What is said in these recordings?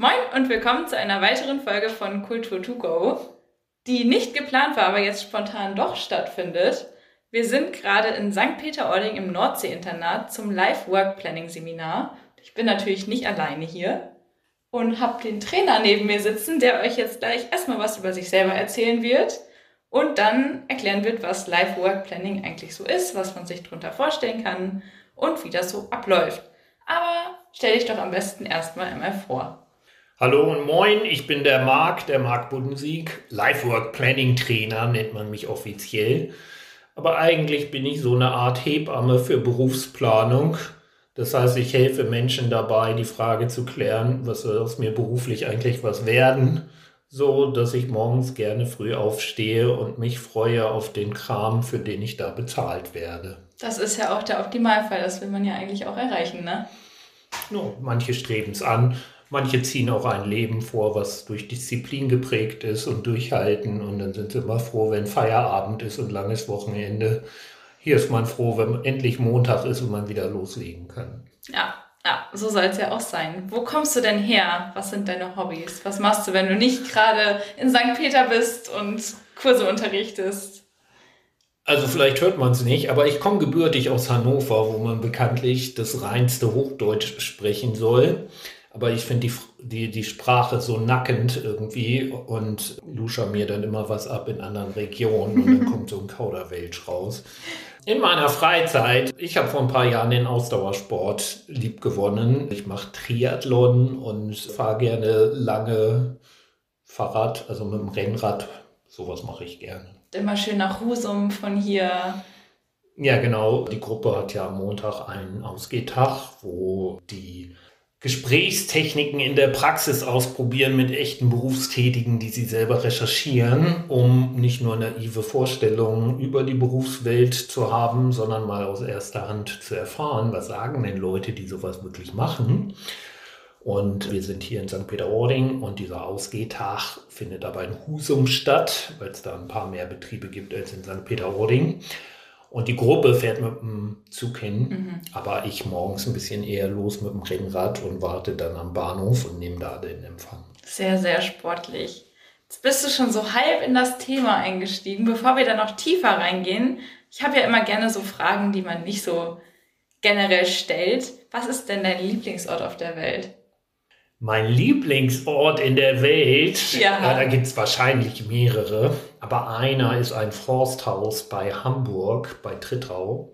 Moin und willkommen zu einer weiteren Folge von Kultur to go, die nicht geplant war, aber jetzt spontan doch stattfindet. Wir sind gerade in St. Peter-Ording im Nordsee-Internat zum Life-Work-Planning-Seminar. Ich bin natürlich nicht alleine hier und habe den Trainer neben mir sitzen, der euch jetzt gleich erstmal was über sich selber erzählen wird und dann erklären wird, was Life-Work-Planning eigentlich so ist, was man sich darunter vorstellen kann und wie das so abläuft. Aber stell dich doch am besten erstmal einmal vor. Hallo und moin, ich bin der Marc, der Marc Budensieg, Lifework Planning Trainer nennt man mich offiziell. Aber eigentlich bin ich so eine Art Hebamme für Berufsplanung. Das heißt, ich helfe Menschen dabei, die Frage zu klären, was soll aus mir beruflich eigentlich was werden, so dass ich morgens gerne früh aufstehe und mich freue auf den Kram, für den ich da bezahlt werde. Das ist ja auch der Optimalfall, das will man ja eigentlich auch erreichen, ne? No, manche streben es an, Manche ziehen auch ein Leben vor, was durch Disziplin geprägt ist und durchhalten. Und dann sind sie immer froh, wenn Feierabend ist und langes Wochenende. Hier ist man froh, wenn endlich Montag ist und man wieder loslegen kann. Ja, ja, so soll es ja auch sein. Wo kommst du denn her? Was sind deine Hobbys? Was machst du, wenn du nicht gerade in St. Peter bist und Kurse unterrichtest? Also vielleicht hört man es nicht, aber ich komme gebürtig aus Hannover, wo man bekanntlich das reinste Hochdeutsch sprechen soll. Aber ich finde die, die, die Sprache so nackend irgendwie und lusche mir dann immer was ab in anderen Regionen und dann kommt so ein Kauderwelsch raus. In meiner Freizeit, ich habe vor ein paar Jahren den Ausdauersport lieb gewonnen. Ich mache Triathlon und fahre gerne lange Fahrrad, also mit dem Rennrad. Sowas mache ich gerne. Immer schön nach Husum von hier. Ja, genau. Die Gruppe hat ja am Montag einen Ausgehtag, wo die Gesprächstechniken in der Praxis ausprobieren mit echten Berufstätigen, die sie selber recherchieren, um nicht nur naive Vorstellungen über die Berufswelt zu haben, sondern mal aus erster Hand zu erfahren, was sagen denn Leute, die sowas wirklich machen. Und wir sind hier in St. Peter-Ording und dieser Ausgehtag findet aber in Husum statt, weil es da ein paar mehr Betriebe gibt als in St. Peter-Ording. Und die Gruppe fährt mit dem Zug hin, mhm. aber ich morgens ein bisschen eher los mit dem Rennrad und warte dann am Bahnhof und nehme da den Empfang. Sehr, sehr sportlich. Jetzt bist du schon so halb in das Thema eingestiegen. Bevor wir da noch tiefer reingehen, ich habe ja immer gerne so Fragen, die man nicht so generell stellt. Was ist denn dein Lieblingsort auf der Welt? Mein Lieblingsort in der Welt, ja. ja da gibt es wahrscheinlich mehrere, aber einer ist ein Forsthaus bei Hamburg, bei Trittau.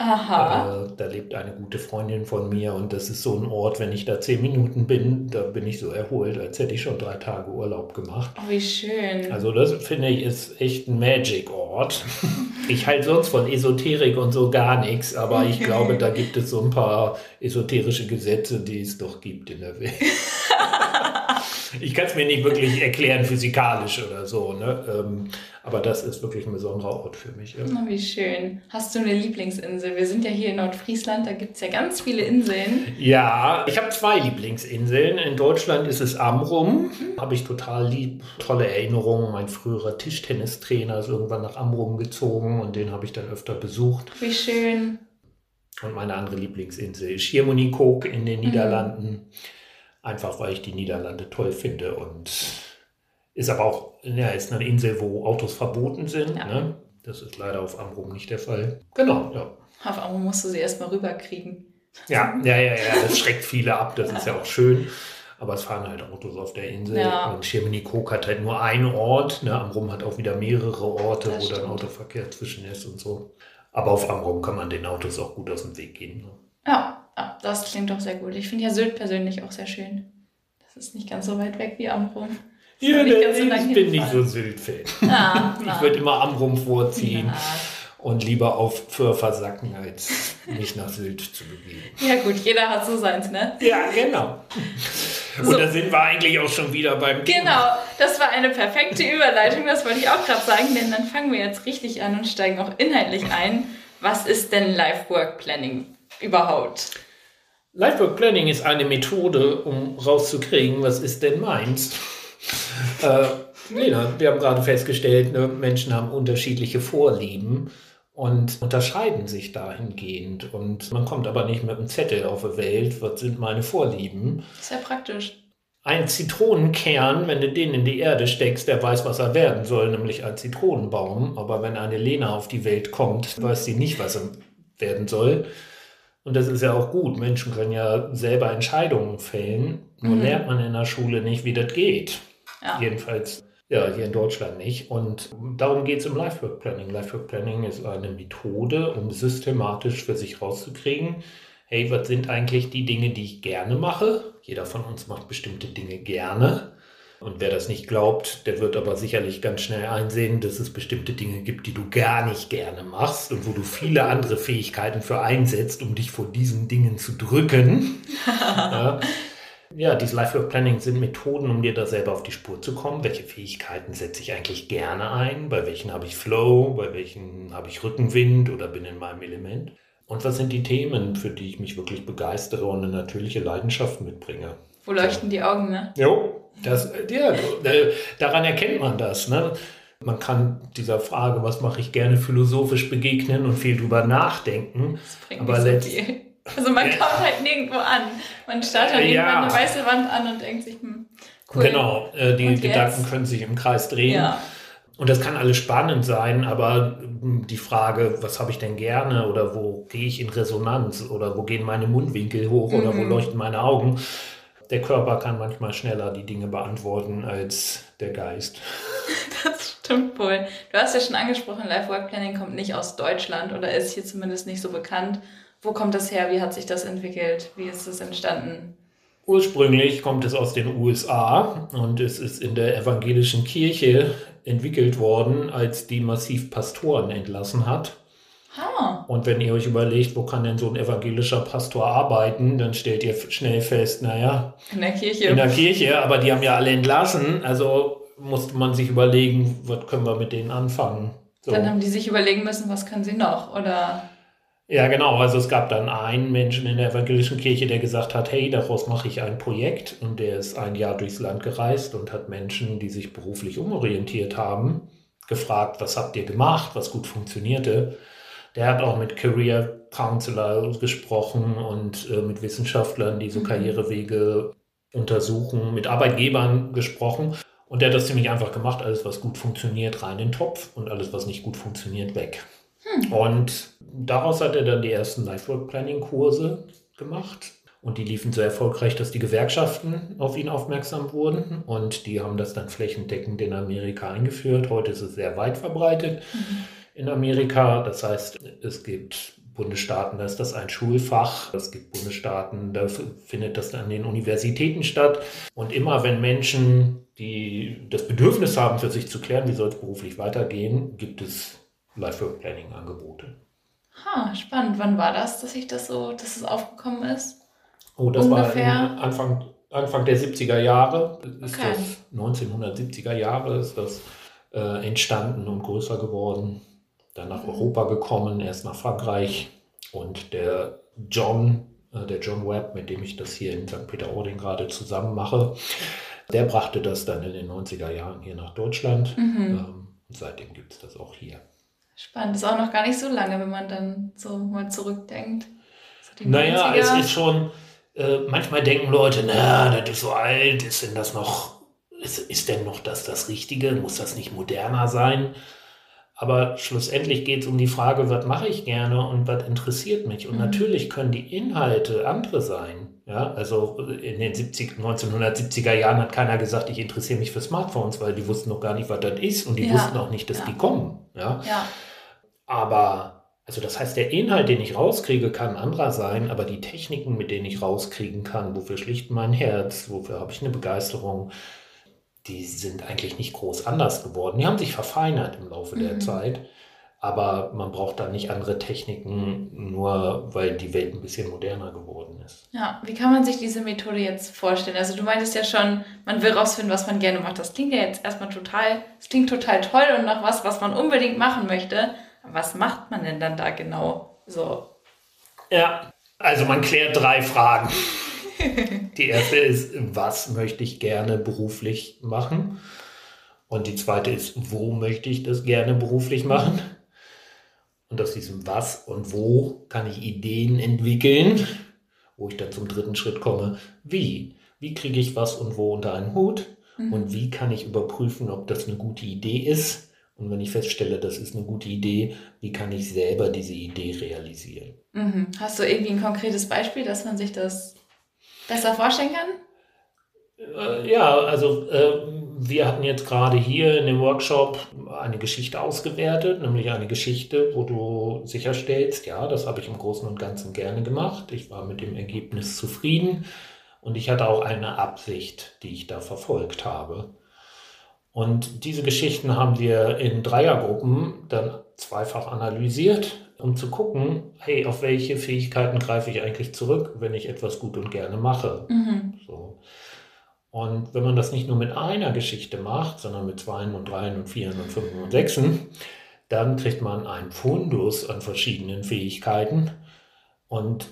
Aha. Äh, da lebt eine gute Freundin von mir und das ist so ein Ort, wenn ich da zehn Minuten bin, da bin ich so erholt, als hätte ich schon drei Tage Urlaub gemacht. Oh, wie schön. Also das finde ich ist echt ein Magic-Ort. Ich halte sonst von Esoterik und so gar nichts, aber ich glaube, da gibt es so ein paar esoterische Gesetze, die es doch gibt in der Welt. ich kann es mir nicht wirklich erklären, physikalisch oder so. Ne? Ähm, aber das ist wirklich ein besonderer Ort für mich. Ja. Oh, wie schön. Hast du eine Lieblingsinsel? Wir sind ja hier in Nordfriesland, da gibt es ja ganz viele Inseln. Ja, ich habe zwei Lieblingsinseln. In Deutschland ist es Amrum. Mhm. Habe ich total lieb, tolle Erinnerungen. Mein früherer Tischtennistrainer ist irgendwann nach Amrum gezogen und den habe ich dann öfter besucht. Wie schön. Und meine andere Lieblingsinsel ist Schiermonnikoog in den mhm. Niederlanden. Einfach weil ich die Niederlande toll finde und ist aber auch, ja, ist eine Insel, wo Autos verboten sind. Ja. Ne? Das ist leider auf Amrum nicht der Fall. Genau, ja. Auf Amrum musst du sie erstmal rüberkriegen. Ja, ja, ja, ja, das schreckt viele ab, das ist ja auch schön. Aber es fahren halt Autos auf der Insel. Ja. Und Schermini-Kok hat halt nur einen Ort. Ne? Amrum hat auch wieder mehrere Orte, das wo stimmt. dann Autoverkehr zwischen ist und so. Aber auf Amrum kann man den Autos auch gut aus dem Weg gehen. Ne? Ja, ja, das klingt doch sehr gut. Ich finde ja Sylt persönlich auch sehr schön. Das ist nicht ganz so weit weg wie Amrum. Ja, ich, ich bin nicht so Sylt-Fan. Ah, ich würde immer Amrum vorziehen. Ja. Und lieber auf Föhr versacken, als mich nach Sylt zu begeben. Ja, gut, jeder hat so seins, ne? Ja, genau. Und so. da sind wir eigentlich auch schon wieder beim Thema. Genau, das war eine perfekte Überleitung, das wollte ich auch gerade sagen, denn dann fangen wir jetzt richtig an und steigen auch inhaltlich ein. Was ist denn Life-Work Planning überhaupt? Life-Work Planning ist eine Methode, um rauszukriegen, was ist denn meins. Äh, Lena, wir haben gerade festgestellt, ne, Menschen haben unterschiedliche Vorlieben und unterscheiden sich dahingehend. Und man kommt aber nicht mit einem Zettel auf die Welt, was sind meine Vorlieben. Sehr praktisch. ein Zitronenkern, wenn du den in die Erde steckst, der weiß, was er werden soll, nämlich ein Zitronenbaum. Aber wenn eine Lena auf die Welt kommt, weiß sie nicht, was er werden soll. Und das ist ja auch gut. Menschen können ja selber Entscheidungen fällen. Nur mhm. lernt man in der Schule nicht, wie das geht. Ja. Jedenfalls ja, hier in Deutschland nicht. Und darum geht es im Lifework Planning. Lifework Planning ist eine Methode, um systematisch für sich rauszukriegen, hey, was sind eigentlich die Dinge, die ich gerne mache? Jeder von uns macht bestimmte Dinge gerne. Und wer das nicht glaubt, der wird aber sicherlich ganz schnell einsehen, dass es bestimmte Dinge gibt, die du gar nicht gerne machst und wo du viele andere Fähigkeiten für einsetzt, um dich vor diesen Dingen zu drücken. ja. Ja, dieses Life Planning sind Methoden, um dir da selber auf die Spur zu kommen. Welche Fähigkeiten setze ich eigentlich gerne ein? Bei welchen habe ich Flow? Bei welchen habe ich Rückenwind oder bin in meinem Element? Und was sind die Themen, für die ich mich wirklich begeistere und eine natürliche Leidenschaft mitbringe? Wo leuchten die Augen, ne? Jo, das, ja, daran erkennt man das. Ne? Man kann dieser Frage, was mache ich gerne, philosophisch begegnen und viel drüber nachdenken. Das bringt aber so viel. Also man kommt halt nirgendwo an. Man starrt halt ja. irgendwann eine weiße Wand an und denkt sich, hm, cool. Genau, äh, die und Gedanken jetzt? können sich im Kreis drehen. Ja. Und das kann alles spannend sein, aber hm, die Frage, was habe ich denn gerne oder wo gehe ich in Resonanz oder wo gehen meine Mundwinkel hoch oder wo mhm. leuchten meine Augen, der Körper kann manchmal schneller die Dinge beantworten als der Geist. Das stimmt wohl. Du hast ja schon angesprochen, Life Work Planning kommt nicht aus Deutschland oder ist hier zumindest nicht so bekannt. Wo kommt das her? Wie hat sich das entwickelt? Wie ist es entstanden? Ursprünglich kommt es aus den USA und es ist in der evangelischen Kirche entwickelt worden, als die massiv Pastoren entlassen hat. Ha. Und wenn ihr euch überlegt, wo kann denn so ein evangelischer Pastor arbeiten, dann stellt ihr schnell fest, naja, in der Kirche. In der Kirche, aber die haben ja alle entlassen, also musste man sich überlegen, was können wir mit denen anfangen. So. Dann haben die sich überlegen müssen, was können sie noch, oder? Ja, genau. Also es gab dann einen Menschen in der evangelischen Kirche, der gesagt hat, hey, daraus mache ich ein Projekt. Und der ist ein Jahr durchs Land gereist und hat Menschen, die sich beruflich umorientiert haben, gefragt, was habt ihr gemacht, was gut funktionierte. Der hat auch mit Career Counselor gesprochen und äh, mit Wissenschaftlern, die so mhm. Karrierewege untersuchen, mit Arbeitgebern gesprochen. Und der hat das ziemlich einfach gemacht. Alles, was gut funktioniert, rein in den Topf und alles, was nicht gut funktioniert, weg. Hm. Und daraus hat er dann die ersten Life-Work Planning-Kurse gemacht. Und die liefen so erfolgreich, dass die Gewerkschaften auf ihn aufmerksam wurden. Und die haben das dann flächendeckend in Amerika eingeführt. Heute ist es sehr weit verbreitet mhm. in Amerika. Das heißt, es gibt Bundesstaaten, da ist das ein Schulfach. Es gibt Bundesstaaten, da findet das an den Universitäten statt. Und immer wenn Menschen, die das Bedürfnis haben, für sich zu klären, wie soll es beruflich weitergehen, gibt es Life-Work-Planning-Angebote. Ha, spannend. Wann war das, dass ich das so, dass es aufgekommen ist? Oh, das Ungefähr? war Anfang, Anfang der 70er Jahre. Ist okay. das 1970er Jahre ist das äh, entstanden und größer geworden. Dann nach mhm. Europa gekommen, erst nach Frankreich. Und der John, äh, der John Webb, mit dem ich das hier in St. Peter-Ording gerade zusammen mache, der brachte das dann in den 90er Jahren hier nach Deutschland. Mhm. Ähm, und seitdem gibt es das auch hier. Spannend. Ist auch noch gar nicht so lange, wenn man dann so mal zurückdenkt. So naja, 90er. es ist schon, äh, manchmal denken Leute, na, das ist so alt, ist denn das noch, ist, ist denn noch das das Richtige? Muss das nicht moderner sein? Aber schlussendlich geht es um die Frage, was mache ich gerne und was interessiert mich? Und mhm. natürlich können die Inhalte andere sein. Ja, also in den 70, 1970er Jahren hat keiner gesagt, ich interessiere mich für Smartphones, weil die wussten noch gar nicht, was das ist und die ja. wussten auch nicht, dass ja. die kommen. Ja. ja. Aber, also das heißt, der Inhalt, den ich rauskriege, kann anderer sein, aber die Techniken, mit denen ich rauskriegen kann, wofür schlicht mein Herz, wofür habe ich eine Begeisterung, die sind eigentlich nicht groß anders geworden. Die haben sich verfeinert im Laufe mhm. der Zeit. Aber man braucht da nicht andere Techniken, nur weil die Welt ein bisschen moderner geworden ist. Ja, wie kann man sich diese Methode jetzt vorstellen? Also du meintest ja schon, man will rausfinden, was man gerne macht. Das klingt ja jetzt erstmal total, das klingt total toll und nach was, was man unbedingt machen möchte. Was macht man denn dann da genau so? Ja, also man klärt drei Fragen. die erste ist, was möchte ich gerne beruflich machen? Und die zweite ist, wo möchte ich das gerne beruflich machen? Und aus diesem Was und Wo kann ich Ideen entwickeln, wo ich dann zum dritten Schritt komme, wie. wie kriege ich was und wo unter einen Hut Mhm. und wie kann ich überprüfen, ob das eine gute Idee ist. Und wenn ich feststelle, das ist eine gute Idee, wie kann ich selber diese Idee realisieren? Mhm. Hast du irgendwie ein konkretes Beispiel, dass man sich das besser vorstellen kann? Äh, ja, also äh, wir hatten jetzt gerade hier in dem Workshop eine Geschichte ausgewertet, nämlich eine Geschichte, wo du sicherstellst, ja, das habe ich im Großen und Ganzen gerne gemacht. Ich war mit dem Ergebnis zufrieden und ich hatte auch eine Absicht, die ich da verfolgt habe. Und diese Geschichten haben wir in Dreiergruppen dann zweifach analysiert, um zu gucken, hey, auf welche Fähigkeiten greife ich eigentlich zurück, wenn ich etwas gut und gerne mache. Mhm. So. Und wenn man das nicht nur mit einer Geschichte macht, sondern mit Zweien und Dreien und Vieren und Fünfen und Sechsen, dann kriegt man einen Fundus an verschiedenen Fähigkeiten und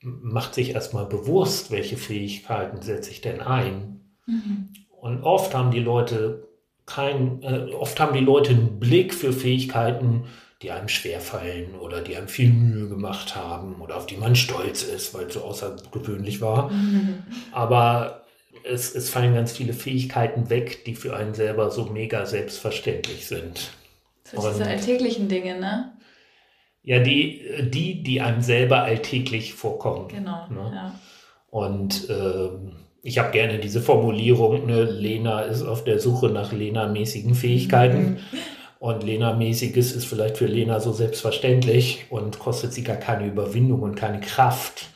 macht sich erstmal bewusst, welche Fähigkeiten setze ich denn ein. Mhm. Und oft haben die Leute kein, äh, oft haben die Leute einen Blick für Fähigkeiten, die einem schwerfallen oder die einem viel Mühe gemacht haben oder auf die man stolz ist, weil es so außergewöhnlich war. Mhm. Aber es, es fallen ganz viele Fähigkeiten weg, die für einen selber so mega selbstverständlich sind. So diese Und- alltäglichen Dinge, ne? Ja, die, die, die einem selber alltäglich vorkommen. Genau. Ne? Ja. Und ähm, ich habe gerne diese Formulierung, ne, Lena ist auf der Suche nach Lena-mäßigen Fähigkeiten. Und Lena-mäßiges ist vielleicht für Lena so selbstverständlich und kostet sie gar keine Überwindung und keine Kraft.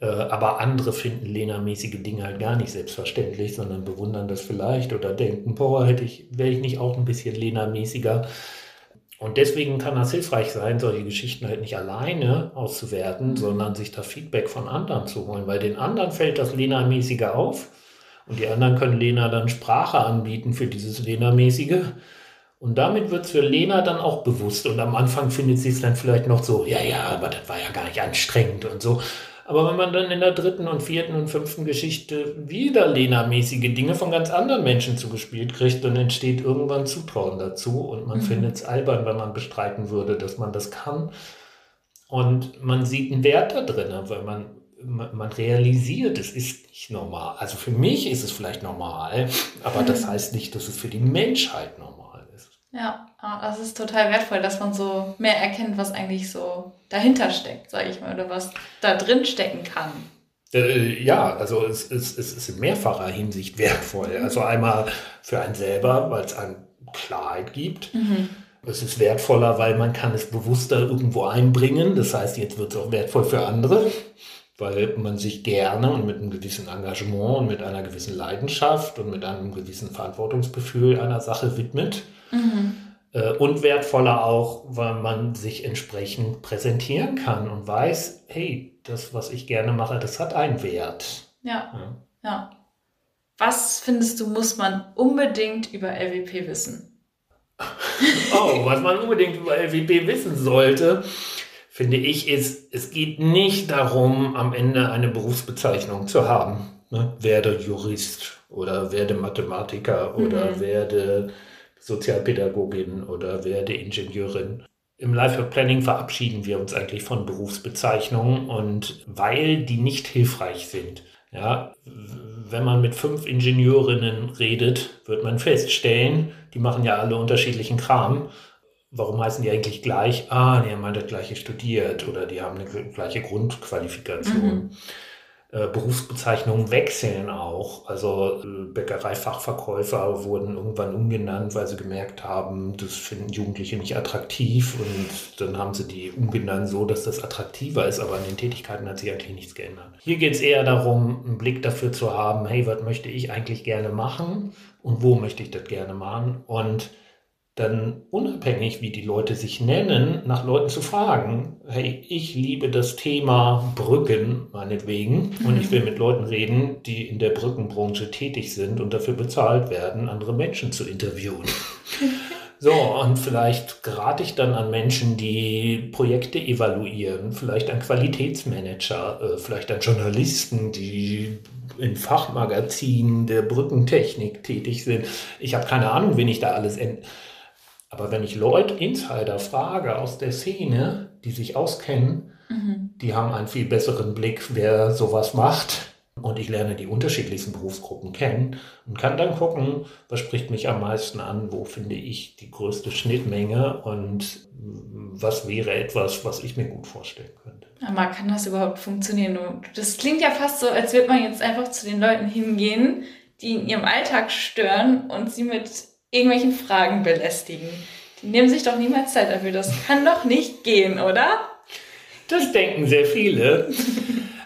Äh, aber andere finden Lena-mäßige Dinge halt gar nicht selbstverständlich, sondern bewundern das vielleicht oder denken, boah, hätte ich, wäre ich nicht auch ein bisschen Lena-mäßiger. Und deswegen kann das hilfreich sein, solche Geschichten halt nicht alleine auszuwerten, sondern sich da Feedback von anderen zu holen, weil den anderen fällt das Lena-mäßige auf und die anderen können Lena dann Sprache anbieten für dieses Lena-mäßige. Und damit wird es für Lena dann auch bewusst. Und am Anfang findet sie es dann vielleicht noch so, ja, ja, aber das war ja gar nicht anstrengend und so. Aber wenn man dann in der dritten und vierten und fünften Geschichte wieder Lena-mäßige Dinge von ganz anderen Menschen zugespielt kriegt, dann entsteht irgendwann Zutrauen dazu und man Mhm. findet es albern, wenn man bestreiten würde, dass man das kann. Und man sieht einen Wert da drin, weil man, man man realisiert, es ist nicht normal. Also für mich ist es vielleicht normal, aber das heißt nicht, dass es für die Menschheit normal ist. Ja, ah, das ist total wertvoll, dass man so mehr erkennt, was eigentlich so dahinter steckt, sage ich mal, oder was da drin stecken kann. Äh, ja, also es, es, es ist in mehrfacher Hinsicht wertvoll. Also einmal für einen selber, weil es einem Klarheit gibt. Mhm. Es ist wertvoller, weil man kann es bewusster irgendwo einbringen. Das heißt, jetzt wird es auch wertvoll für andere, weil man sich gerne und mit einem gewissen Engagement und mit einer gewissen Leidenschaft und mit einem gewissen Verantwortungsgefühl einer Sache widmet. Mhm. Äh, Und wertvoller auch, weil man sich entsprechend präsentieren kann und weiß, hey, das, was ich gerne mache, das hat einen Wert. Ja, Ja. ja. Was findest du, muss man unbedingt über LWP wissen? Oh, was man unbedingt über LWP wissen sollte, finde ich, ist, es geht nicht darum, am Ende eine Berufsbezeichnung zu haben. Ne? Werde Jurist oder werde Mathematiker oder Mhm. werde Sozialpädagogin oder werde Ingenieurin. Im Lifework Planning verabschieden wir uns eigentlich von Berufsbezeichnungen und weil die nicht hilfreich sind. Ja, wenn man mit fünf Ingenieurinnen redet, wird man feststellen, die machen ja alle unterschiedlichen Kram. Warum heißen die eigentlich gleich? Ah, die haben halt das gleiche studiert oder die haben eine gleiche Grundqualifikation. Äh, Berufsbezeichnungen wechseln auch. Also äh, Bäckereifachverkäufer wurden irgendwann umgenannt, weil sie gemerkt haben, das finden Jugendliche nicht attraktiv und dann haben sie die umgenannt so, dass das attraktiver ist, aber an den Tätigkeiten hat sich eigentlich nichts geändert. Hier geht es eher darum, einen Blick dafür zu haben, hey, was möchte ich eigentlich gerne machen und wo möchte ich das gerne machen und dann unabhängig, wie die Leute sich nennen, nach Leuten zu fragen, hey, ich liebe das Thema Brücken, meinetwegen, und ich will mit Leuten reden, die in der Brückenbranche tätig sind und dafür bezahlt werden, andere Menschen zu interviewen. So, und vielleicht gerate ich dann an Menschen, die Projekte evaluieren, vielleicht an Qualitätsmanager, äh, vielleicht an Journalisten, die in Fachmagazinen der Brückentechnik tätig sind. Ich habe keine Ahnung, wen ich da alles aber wenn ich Leute, Insider frage aus der Szene, die sich auskennen, Mhm. die haben einen viel besseren Blick, wer sowas macht, und ich lerne die unterschiedlichsten Berufsgruppen kennen und kann dann gucken, was spricht mich am meisten an, wo finde ich die größte Schnittmenge und was wäre etwas, was ich mir gut vorstellen könnte. Aber kann das überhaupt funktionieren? Das klingt ja fast so, als würde man jetzt einfach zu den Leuten hingehen, die in ihrem Alltag stören und sie mit irgendwelchen Fragen belästigen. Die nehmen sich doch niemals Zeit dafür. Das kann doch nicht gehen, oder? Das denken sehr viele.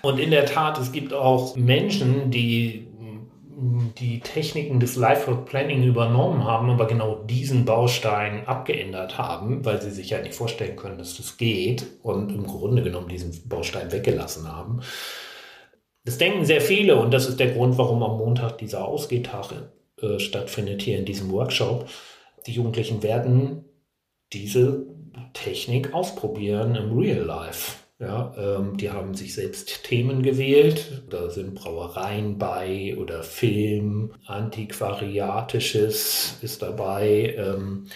Und in der Tat, es gibt auch Menschen, die die Techniken des Life Planning übernommen haben, aber genau diesen Baustein abgeändert haben, weil sie sich ja nicht vorstellen können, dass das geht und im Grunde genommen diesen Baustein weggelassen haben. Das denken sehr viele und das ist der Grund, warum am Montag dieser Ausgehtag äh, stattfindet hier in diesem Workshop. Die Jugendlichen werden diese Technik ausprobieren im Real Life. Ja, ähm, die haben sich selbst Themen gewählt. Da sind Brauereien bei oder Film, Antiquariatisches ist dabei. Ähm,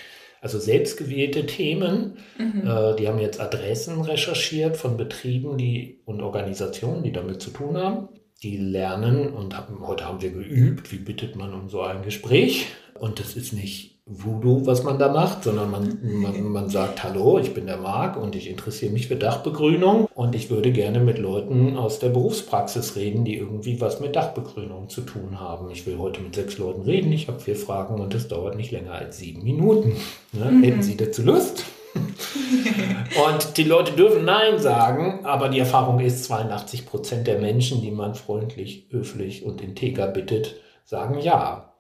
also selbstgewählte Themen. Mhm. Äh, die haben jetzt Adressen recherchiert von Betrieben die, und Organisationen, die damit zu tun haben. Die lernen und haben, heute haben wir geübt, wie bittet man um so ein Gespräch. Und das ist nicht Voodoo, was man da macht, sondern man, man, man sagt, hallo, ich bin der Marc und ich interessiere mich für Dachbegrünung und ich würde gerne mit Leuten aus der Berufspraxis reden, die irgendwie was mit Dachbegrünung zu tun haben. Ich will heute mit sechs Leuten reden, ich habe vier Fragen und es dauert nicht länger als sieben Minuten. Ne? Mhm. Hätten Sie dazu Lust? und die Leute dürfen Nein sagen, aber die Erfahrung ist, 82 Prozent der Menschen, die man freundlich, höflich und integer bittet, sagen Ja.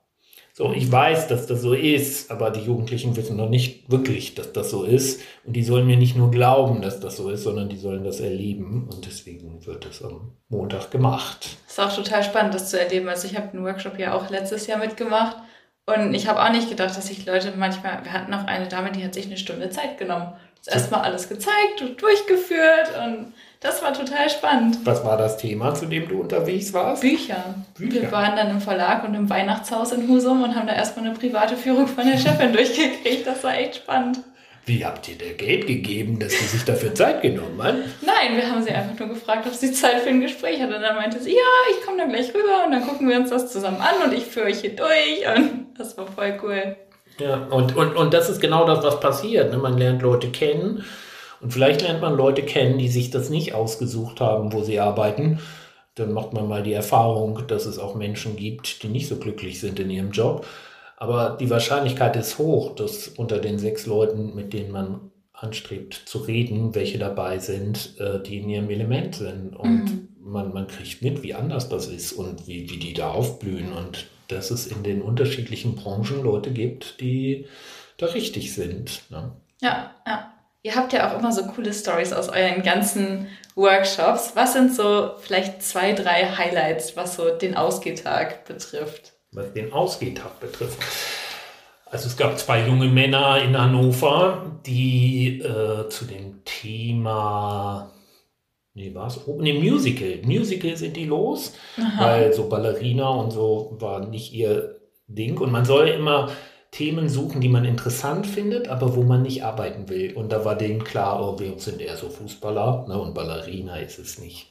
So, ich weiß, dass das so ist, aber die Jugendlichen wissen noch nicht wirklich, dass das so ist. Und die sollen mir nicht nur glauben, dass das so ist, sondern die sollen das erleben. Und deswegen wird es am Montag gemacht. Das ist auch total spannend, das zu erleben. Also ich habe den Workshop ja auch letztes Jahr mitgemacht. Und ich habe auch nicht gedacht, dass sich Leute manchmal, wir hatten auch eine Dame, die hat sich eine Stunde Zeit genommen. Erstmal alles gezeigt und durchgeführt und das war total spannend. Was war das Thema, zu dem du unterwegs warst? Bücher. Bücher. Wir waren dann im Verlag und im Weihnachtshaus in Husum und haben da erstmal eine private Führung von der Chefin durchgekriegt. Das war echt spannend. Wie habt ihr der Geld gegeben, dass sie sich dafür Zeit genommen hat? Nein, wir haben sie einfach nur gefragt, ob sie Zeit für ein Gespräch hat. Und dann meinte sie, ja, ich komme dann gleich rüber und dann gucken wir uns das zusammen an und ich führe euch hier durch. Und das war voll cool. Ja, und, und, und das ist genau das, was passiert. Ne? Man lernt Leute kennen und vielleicht lernt man Leute kennen, die sich das nicht ausgesucht haben, wo sie arbeiten. Dann macht man mal die Erfahrung, dass es auch Menschen gibt, die nicht so glücklich sind in ihrem Job. Aber die Wahrscheinlichkeit ist hoch, dass unter den sechs Leuten, mit denen man anstrebt zu reden, welche dabei sind, äh, die in ihrem Element sind. Und mhm. man, man kriegt mit, wie anders das ist und wie, wie die da aufblühen. Und dass es in den unterschiedlichen Branchen Leute gibt, die da richtig sind. Ne? Ja, ja. Ihr habt ja auch immer so coole Stories aus euren ganzen Workshops. Was sind so vielleicht zwei, drei Highlights, was so den Ausgehtag betrifft? Was den Ausgehtag betrifft. Also es gab zwei junge Männer in Hannover, die äh, zu dem Thema, nee, was? Oh, nee, Musical. Musical sind die los, Aha. weil so Ballerina und so war nicht ihr Ding. Und man soll immer Themen suchen, die man interessant findet, aber wo man nicht arbeiten will. Und da war denen klar, oh, wir sind eher so Fußballer ne, und Ballerina ist es nicht.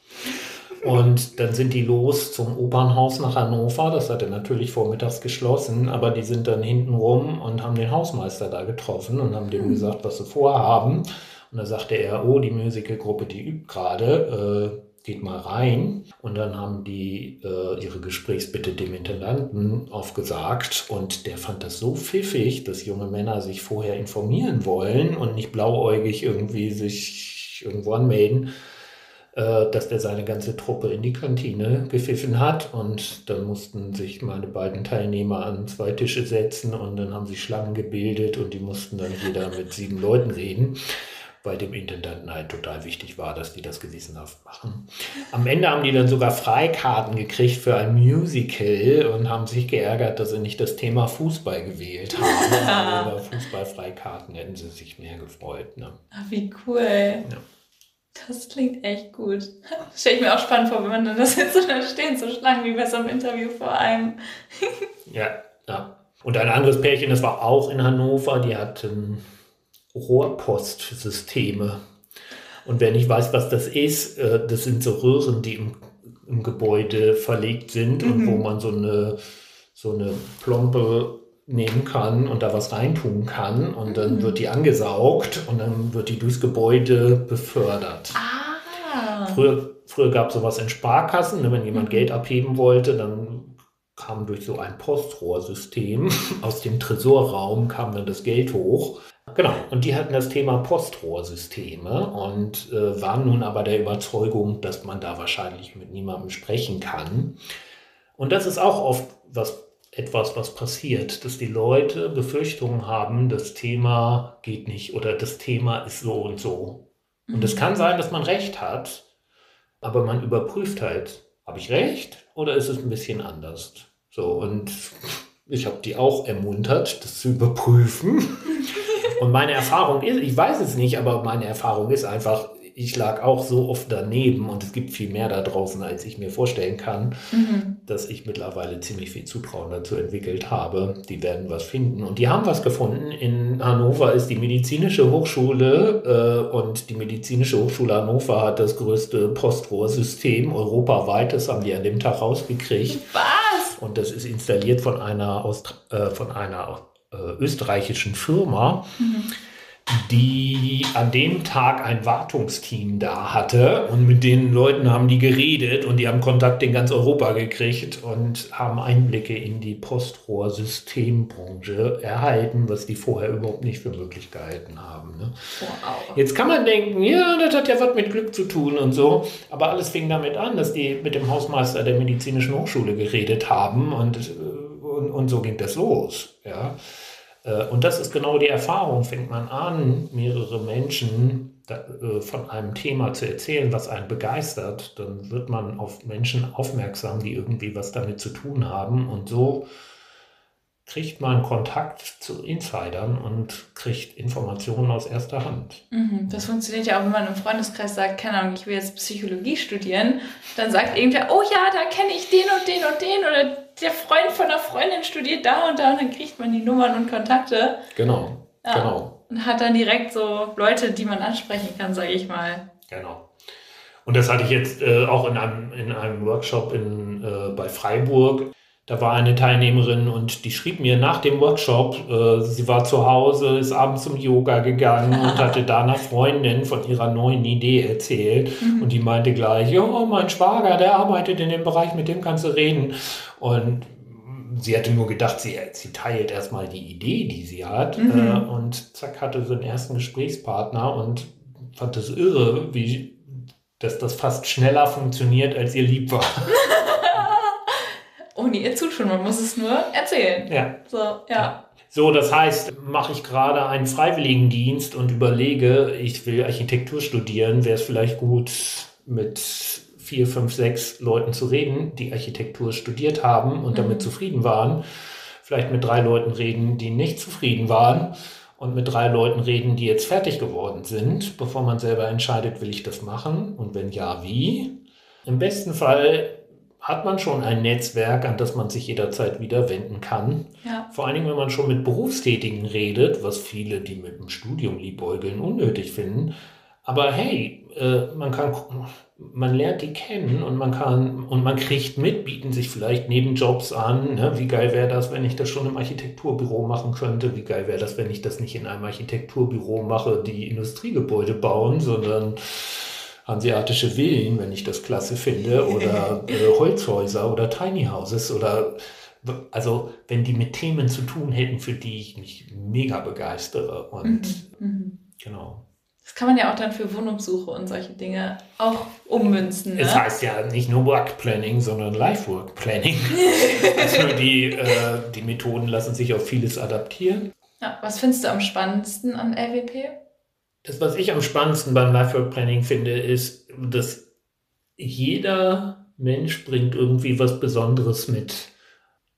Und dann sind die los zum Opernhaus nach Hannover. Das hatte natürlich vormittags geschlossen, aber die sind dann hinten rum und haben den Hausmeister da getroffen und haben dem gesagt, was sie vorhaben. Und da sagte er, oh, die Musicalgruppe, die übt gerade. Äh, geht mal rein. Und dann haben die äh, ihre Gesprächsbitte dem Intendanten aufgesagt. Und der fand das so pfiffig, dass junge Männer sich vorher informieren wollen und nicht blauäugig irgendwie sich irgendwo anmelden, dass der seine ganze Truppe in die Kantine gepfiffen hat. Und dann mussten sich meine beiden Teilnehmer an zwei Tische setzen und dann haben sich Schlangen gebildet und die mussten dann jeder mit sieben Leuten reden weil dem Intendanten halt total wichtig war, dass die das gewissenhaft machen. Am Ende haben die dann sogar Freikarten gekriegt für ein Musical und haben sich geärgert, dass sie nicht das Thema Fußball gewählt haben. Über Fußballfreikarten hätten sie sich mehr gefreut. Ne? Ach, wie cool. Ja. Das klingt echt gut. Stelle ich mir auch spannend vor, wenn man dann das jetzt so da stehen, so Schlangen wie bei so einem Interview vor einem. ja, ja. Und ein anderes Pärchen, das war auch in Hannover, die hatten Rohrpostsysteme. Und wer nicht weiß, was das ist, äh, das sind so Röhren, die im im Gebäude verlegt sind mhm. und wo man so eine, so eine Plombe nehmen kann und da was reintun kann und dann mhm. wird die angesaugt und dann wird die durchs Gebäude befördert. Ah. Früher, früher gab es sowas in Sparkassen, ne, wenn jemand mhm. Geld abheben wollte, dann kam durch so ein Postrohrsystem aus dem Tresorraum kam dann das Geld hoch. Genau, und die hatten das Thema Postrohrsysteme und äh, waren nun aber der Überzeugung, dass man da wahrscheinlich mit niemandem sprechen kann. Und das ist auch oft was etwas, was passiert, dass die Leute Befürchtungen haben, das Thema geht nicht oder das Thema ist so und so. Und es mhm. kann sein, dass man recht hat, aber man überprüft halt, habe ich recht oder ist es ein bisschen anders? So, und ich habe die auch ermuntert, das zu überprüfen. Und meine Erfahrung ist, ich weiß es nicht, aber meine Erfahrung ist einfach, ich lag auch so oft daneben und es gibt viel mehr da draußen, als ich mir vorstellen kann, mhm. dass ich mittlerweile ziemlich viel Zutrauen dazu entwickelt habe. Die werden was finden und die haben was gefunden. In Hannover ist die medizinische Hochschule äh, und die medizinische Hochschule Hannover hat das größte Postrohrsystem europaweit. Das haben die an dem Tag rausgekriegt. Was? Und das ist installiert von einer, Aust äh, von einer äh, österreichischen Firma. Mhm die an dem Tag ein Wartungsteam da hatte und mit den Leuten haben die geredet und die haben Kontakt in ganz Europa gekriegt und haben Einblicke in die Postrohrsystembranche erhalten, was die vorher überhaupt nicht für möglich gehalten haben. Ne? Wow. Jetzt kann man denken, ja, das hat ja was mit Glück zu tun und so, aber alles fing damit an, dass die mit dem Hausmeister der medizinischen Hochschule geredet haben und, und, und so ging das los. Ja. Äh, und das ist genau die Erfahrung. Fängt man an, mehrere Menschen äh, von einem Thema zu erzählen, was einen begeistert, dann wird man auf Menschen aufmerksam, die irgendwie was damit zu tun haben. Und so kriegt man Kontakt zu Insidern und kriegt Informationen aus erster Hand. Mhm, das funktioniert ja auch, wenn man im Freundeskreis sagt, keine Ahnung, ich will jetzt Psychologie studieren, dann sagt irgendwer, oh ja, da kenne ich den und den und den oder der Freund von einer Freundin studiert da und da und dann kriegt man die Nummern und Kontakte. Genau, ja, genau. Und hat dann direkt so Leute, die man ansprechen kann, sage ich mal. Genau. Und das hatte ich jetzt äh, auch in einem, in einem Workshop in, äh, bei Freiburg. Da war eine Teilnehmerin und die schrieb mir nach dem Workshop, äh, sie war zu Hause, ist abends zum Yoga gegangen und hatte da einer Freundin von ihrer neuen Idee erzählt. Mhm. Und die meinte gleich, oh, mein Schwager, der arbeitet in dem Bereich, mit dem kannst du reden. Und sie hatte nur gedacht, sie, sie teilt erstmal die Idee, die sie hat. Mhm. Äh, und zack, hatte so einen ersten Gesprächspartner und fand das irre, wie dass das fast schneller funktioniert, als ihr lieb war. ohne ihr Zutun. Man muss es nur erzählen. Ja. So, ja. So, das heißt, mache ich gerade einen Freiwilligendienst und überlege, ich will Architektur studieren, wäre es vielleicht gut, mit vier, fünf, sechs Leuten zu reden, die Architektur studiert haben und damit mhm. zufrieden waren. Vielleicht mit drei Leuten reden, die nicht zufrieden waren und mit drei Leuten reden, die jetzt fertig geworden sind, bevor man selber entscheidet, will ich das machen und wenn ja, wie. Im besten Fall hat man schon ein Netzwerk, an das man sich jederzeit wieder wenden kann. Ja. Vor allen Dingen, wenn man schon mit Berufstätigen redet, was viele, die mit dem Studium liebäugeln, unnötig finden. Aber hey, äh, man kann, man lernt die kennen und man kann, und man kriegt mit, bieten sich vielleicht Nebenjobs an. Ne? Wie geil wäre das, wenn ich das schon im Architekturbüro machen könnte? Wie geil wäre das, wenn ich das nicht in einem Architekturbüro mache, die Industriegebäude bauen, sondern hanseatische Villen, wenn ich das klasse finde, oder äh, Holzhäuser oder Tiny Houses oder also wenn die mit Themen zu tun hätten, für die ich mich mega begeistere. Und mhm. mhm. genau. Das kann man ja auch dann für Wohnungssuche und solche Dinge auch ummünzen. Ne? Es heißt ja nicht nur Work Planning, sondern Life Work Planning. also die, äh, die Methoden lassen sich auf vieles adaptieren. Ja, was findest du am spannendsten an LWP? Das, was ich am spannendsten beim Lifework Planning finde, ist, dass jeder Mensch bringt irgendwie was Besonderes mit.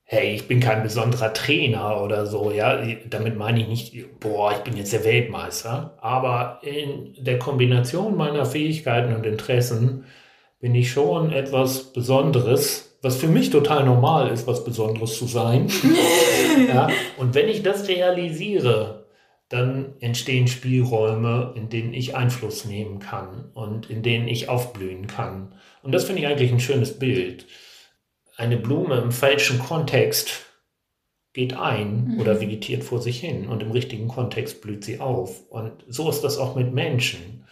Hey, ich bin kein besonderer Trainer oder so, ja. Damit meine ich nicht, boah, ich bin jetzt der Weltmeister. Aber in der Kombination meiner Fähigkeiten und Interessen bin ich schon etwas Besonderes, was für mich total normal ist, was Besonderes zu sein. ja? Und wenn ich das realisiere, dann entstehen Spielräume, in denen ich Einfluss nehmen kann und in denen ich aufblühen kann. Und das finde ich eigentlich ein schönes Bild. Eine Blume im falschen Kontext geht ein mhm. oder vegetiert vor sich hin und im richtigen Kontext blüht sie auf. Und so ist das auch mit Menschen.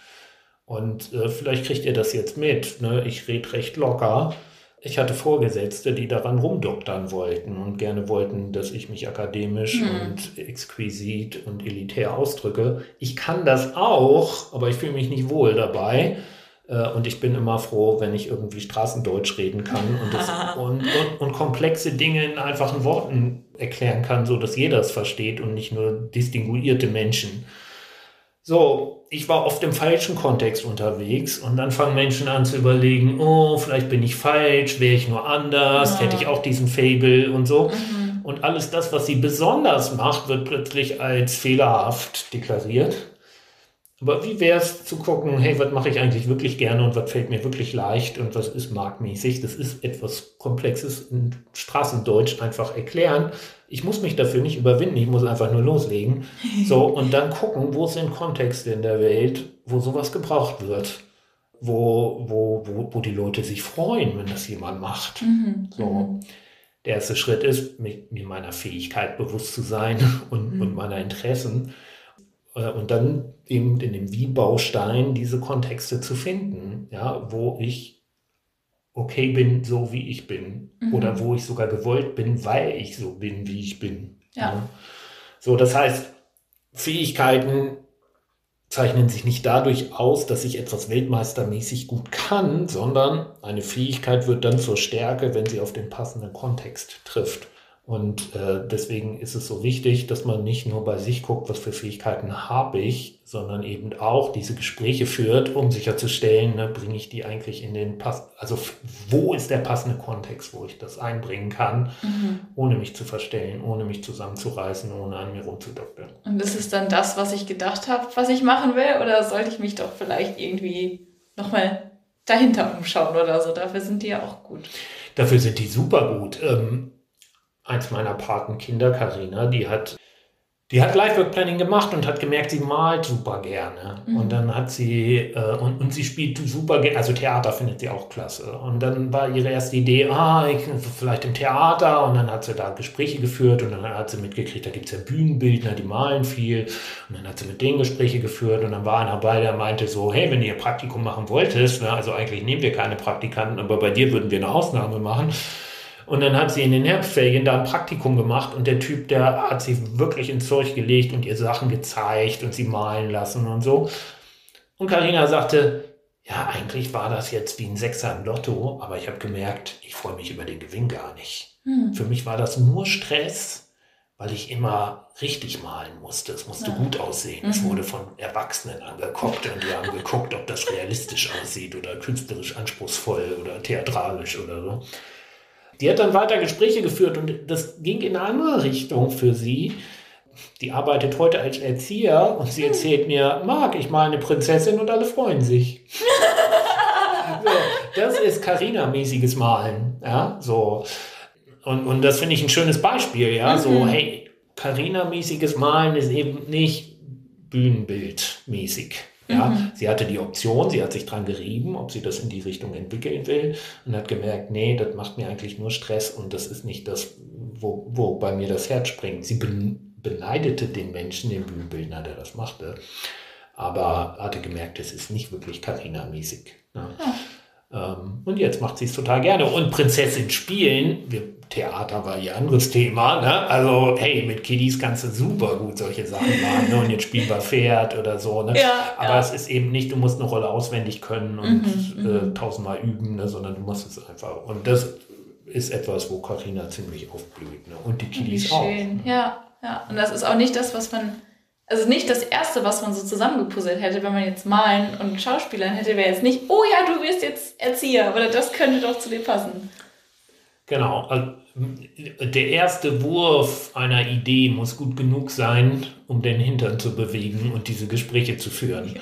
Und äh, vielleicht kriegt ihr das jetzt mit. Ne? Ich rede recht locker ich hatte Vorgesetzte, die daran rumdoktern wollten und gerne wollten, dass ich mich akademisch hm. und exquisit und elitär ausdrücke. Ich kann das auch, aber ich fühle mich nicht wohl dabei. Äh, und ich bin immer froh, wenn ich irgendwie Straßendeutsch reden kann und, das, und, und, und, komplexe Dinge in einfachen Worten erklären kann, so dass jeder es versteht und nicht nur distinguierte Menschen. So, ich war oft im falschen Kontext unterwegs und dann fangen Menschen an zu überlegen, oh, vielleicht bin ich falsch, wäre ich nur anders, ja. hätte ich auch diesen Fable und so. Mhm. Und alles das, was sie besonders macht, wird plötzlich als fehlerhaft deklariert. Aber wie wäre es zu gucken, hey, was mache ich eigentlich wirklich gerne und was fällt mir wirklich leicht und was ist marktmäßig? Das ist etwas Komplexes in Straßendeutsch einfach erklären. Ich muss mich dafür nicht überwinden, ich muss einfach nur loslegen. So, und dann gucken, wo sind Kontexte in der Welt, wo sowas gebraucht wird. Wo, wo, wo, wo die Leute sich freuen, wenn das jemand macht. Mhm. So. Mhm. Der erste Schritt ist, mir meiner Fähigkeit bewusst zu sein und, mhm. und meiner Interessen. Und dann eben in dem Wie-Baustein diese Kontexte zu finden, ja, wo ich okay bin, so wie ich bin. Mhm. Oder wo ich sogar gewollt bin, weil ich so bin, wie ich bin. Ja. ja. So, das heißt, Fähigkeiten zeichnen sich nicht dadurch aus, dass ich etwas weltmeistermäßig gut kann, sondern eine Fähigkeit wird dann zur Stärke, wenn sie auf den passenden Kontext trifft. Und äh, deswegen ist es so wichtig, dass man nicht nur bei sich guckt, was für Fähigkeiten habe ich, sondern eben auch diese Gespräche führt, um sicherzustellen, ne, bringe ich die eigentlich in den Pass, also wo ist der passende Kontext, wo ich das einbringen kann, mhm. ohne mich zu verstellen, ohne mich zusammenzureißen, ohne an mir rumzudoktern. Und ist es dann das, was ich gedacht habe, was ich machen will, oder sollte ich mich doch vielleicht irgendwie nochmal dahinter umschauen oder so? Dafür sind die ja auch gut. Dafür sind die super gut. Ähm, eins meiner Patenkinder, Karina, die hat die hat Live-Work Planning gemacht und hat gemerkt, sie malt super gerne. Mhm. Und dann hat sie, äh, und, und sie spielt super gerne, also Theater findet sie auch klasse. Und dann war ihre erste Idee, ah, ich, vielleicht im Theater. Und dann hat sie da Gespräche geführt und dann hat sie mitgekriegt, da gibt es ja Bühnenbildner, die malen viel. Und dann hat sie mit denen Gespräche geführt und dann war einer bei, der meinte so, hey, wenn ihr Praktikum machen wolltest, ne, also eigentlich nehmen wir keine Praktikanten, aber bei dir würden wir eine Ausnahme machen. Und dann hat sie in den Herbstferien da ein Praktikum gemacht und der Typ, der hat sie wirklich ins Zeug gelegt und ihr Sachen gezeigt und sie malen lassen und so. Und Karina sagte, ja, eigentlich war das jetzt wie ein Sechser im Lotto, aber ich habe gemerkt, ich freue mich über den Gewinn gar nicht. Hm. Für mich war das nur Stress, weil ich immer richtig malen musste. Es musste ja. gut aussehen. Mhm. Es wurde von Erwachsenen angeguckt und die haben geguckt, ob das realistisch aussieht oder künstlerisch anspruchsvoll oder theatralisch oder so. Die hat dann weiter Gespräche geführt und das ging in eine andere Richtung für sie. Die arbeitet heute als Erzieher und sie erzählt mir, Marc, ich mal eine Prinzessin und alle freuen sich. so, das ist Carina-mäßiges Malen. Ja, so. Und, und das finde ich ein schönes Beispiel. Ja, mhm. so, hey, Carina-mäßiges Malen ist eben nicht Bühnenbildmäßig. Ja, mhm. Sie hatte die Option, sie hat sich dran gerieben, ob sie das in die Richtung entwickeln will und hat gemerkt, nee, das macht mir eigentlich nur Stress und das ist nicht das, wo, wo bei mir das Herz springt. Sie beneidete den Menschen, den Bühnenbildner, der das machte, aber hatte gemerkt, es ist nicht wirklich Carina-mäßig. Ne? Ja. Ähm, und jetzt macht sie es total gerne. Und Prinzessin spielen, wir, Theater war ihr anderes Thema, ne? Also, hey, mit Kiddies kannst du super gut solche Sachen machen, ne? Und jetzt spielen wir Pferd oder so, ne? Ja, Aber ja. es ist eben nicht, du musst eine Rolle auswendig können und mhm, äh, mhm. tausendmal üben, ne? sondern du musst es einfach. Und das ist etwas, wo Karina ziemlich aufblüht, ne? Und die Kiddies auch. Ne? Ja, ja. Und das ist auch nicht das, was man also nicht das Erste, was man so zusammengepuzzelt hätte, wenn man jetzt malen und Schauspielern hätte, wäre jetzt nicht, oh ja, du wirst jetzt Erzieher, oder das könnte doch zu dir passen. Genau. Also, der erste Wurf einer Idee muss gut genug sein, um den Hintern zu bewegen und diese Gespräche zu führen. Ja.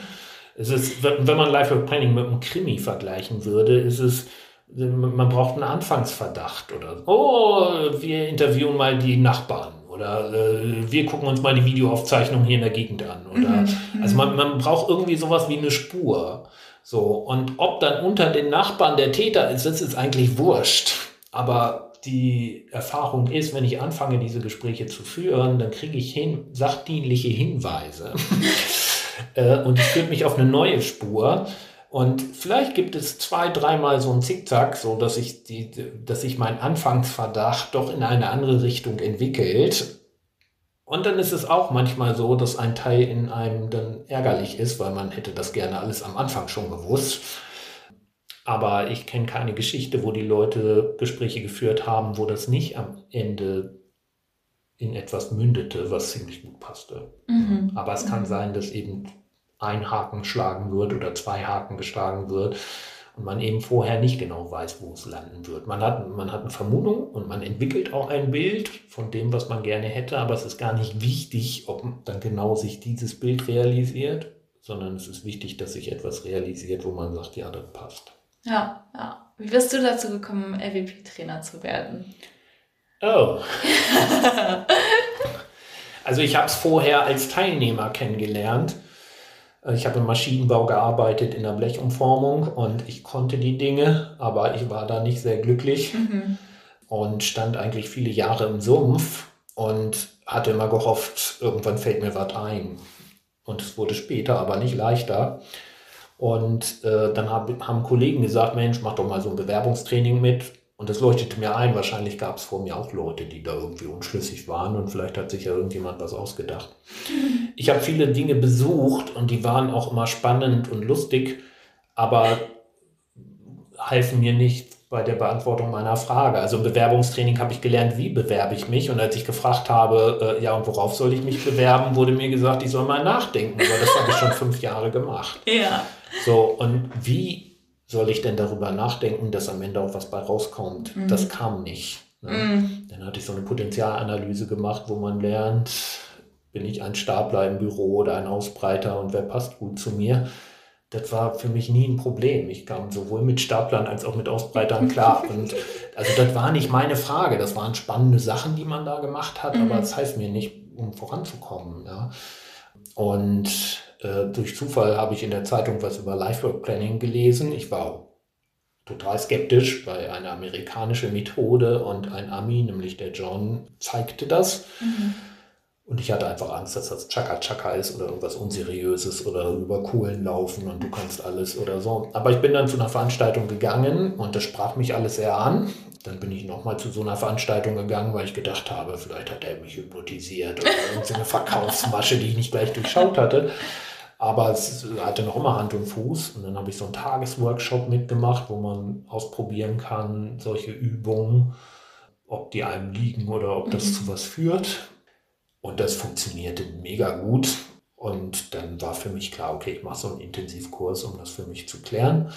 Es ist, wenn man Life Work Planning mit einem Krimi vergleichen würde, ist es, man braucht einen Anfangsverdacht oder oh, wir interviewen mal die Nachbarn Oder äh, wir gucken uns mal die Videoaufzeichnung hier in der Gegend an. Oder mhm. also man, man braucht irgendwie sowas wie eine Spur. So, und ob dann unter den Nachbarn der Täter ist, das ist eigentlich wurscht. Aber die Erfahrung ist, wenn ich anfange, diese Gespräche zu führen, dann kriege ich hin, sachdienliche Hinweise. äh, und es führt mich auf eine neue Spur. Und vielleicht gibt es zwei, dreimal so ein Zickzack, so dass ich die, dass sich mein Anfangsverdacht doch in eine andere Richtung entwickelt. Und dann ist es auch manchmal so, dass ein Teil in einem dann ärgerlich ist, weil man hätte das gerne alles am Anfang schon gewusst. Aber ich kenne keine Geschichte, wo die Leute Gespräche geführt haben, wo das nicht am Ende in etwas mündete, was ziemlich gut passte. Mhm. Aber es kann mhm. sein, dass eben ein Haken schlagen wird oder zwei Haken geschlagen wird und man eben vorher nicht genau weiß, wo es landen wird. Man hat, man hat eine Vermutung und man entwickelt auch ein Bild von dem, was man gerne hätte, aber es ist gar nicht wichtig, ob dann genau sich dieses Bild realisiert, sondern es ist wichtig, dass sich etwas realisiert, wo man sagt, ja, das passt. Ja, ja. Wie bist du dazu gekommen, LWP-Trainer zu werden? Oh. also ich habe es vorher als Teilnehmer kennengelernt ich habe im Maschinenbau gearbeitet in der Blechumformung und ich konnte die Dinge, aber ich war da nicht sehr glücklich mhm. und stand eigentlich viele Jahre im Sumpf und hatte immer gehofft, irgendwann fällt mir was ein. Und es wurde später aber nicht leichter. Und äh, dann hab, haben Kollegen gesagt, Mensch, mach doch mal so ein Bewerbungstraining mit. Und das leuchtete mir ein, wahrscheinlich gab es vor mir auch Leute, die da irgendwie unschlüssig waren und vielleicht hat sich ja irgendjemand was ausgedacht. Ich habe viele Dinge besucht und die waren auch immer spannend und lustig, aber halfen mir nicht bei der Beantwortung meiner Frage. Also im Bewerbungstraining habe ich gelernt, wie bewerbe ich mich. Und als ich gefragt habe, äh, ja, und worauf soll ich mich bewerben, wurde mir gesagt, ich soll mal nachdenken, weil das habe ich schon fünf Jahre gemacht. Ja. So, und wie soll ich denn darüber nachdenken, dass am Ende auch was bei rauskommt? Mhm. Das kam nicht. Ne? Mhm. Dann hatte ich so eine Potenzialanalyse gemacht, wo man lernt, bin ich ein Stapler im Büro oder ein Ausbreiter und wer passt gut zu mir? Das war für mich nie ein Problem. Ich kam sowohl mit Staplern als auch mit Ausbreitern klar. Und also das war nicht meine Frage. Das waren spannende Sachen, die man da gemacht hat, mhm. aber das heißt mir nicht, um voranzukommen. Ja. Und durch Zufall habe ich in der Zeitung was über Lifework Planning gelesen. Ich war total skeptisch, weil eine amerikanische Methode und ein Ami, nämlich der John, zeigte das. Mhm. Und ich hatte einfach Angst, dass das Chaka Chaka ist oder irgendwas Unseriöses oder über Kohlen laufen und du kannst alles oder so. Aber ich bin dann zu einer Veranstaltung gegangen und das sprach mich alles sehr an. Dann bin ich nochmal zu so einer Veranstaltung gegangen, weil ich gedacht habe, vielleicht hat er mich hypnotisiert oder irgendeine Verkaufsmasche, die ich nicht gleich durchschaut hatte. Aber es hatte noch immer Hand und Fuß. Und dann habe ich so einen Tagesworkshop mitgemacht, wo man ausprobieren kann, solche Übungen, ob die einem liegen oder ob das mhm. zu was führt. Und das funktionierte mega gut. Und dann war für mich klar, okay, ich mache so einen Intensivkurs, um das für mich zu klären.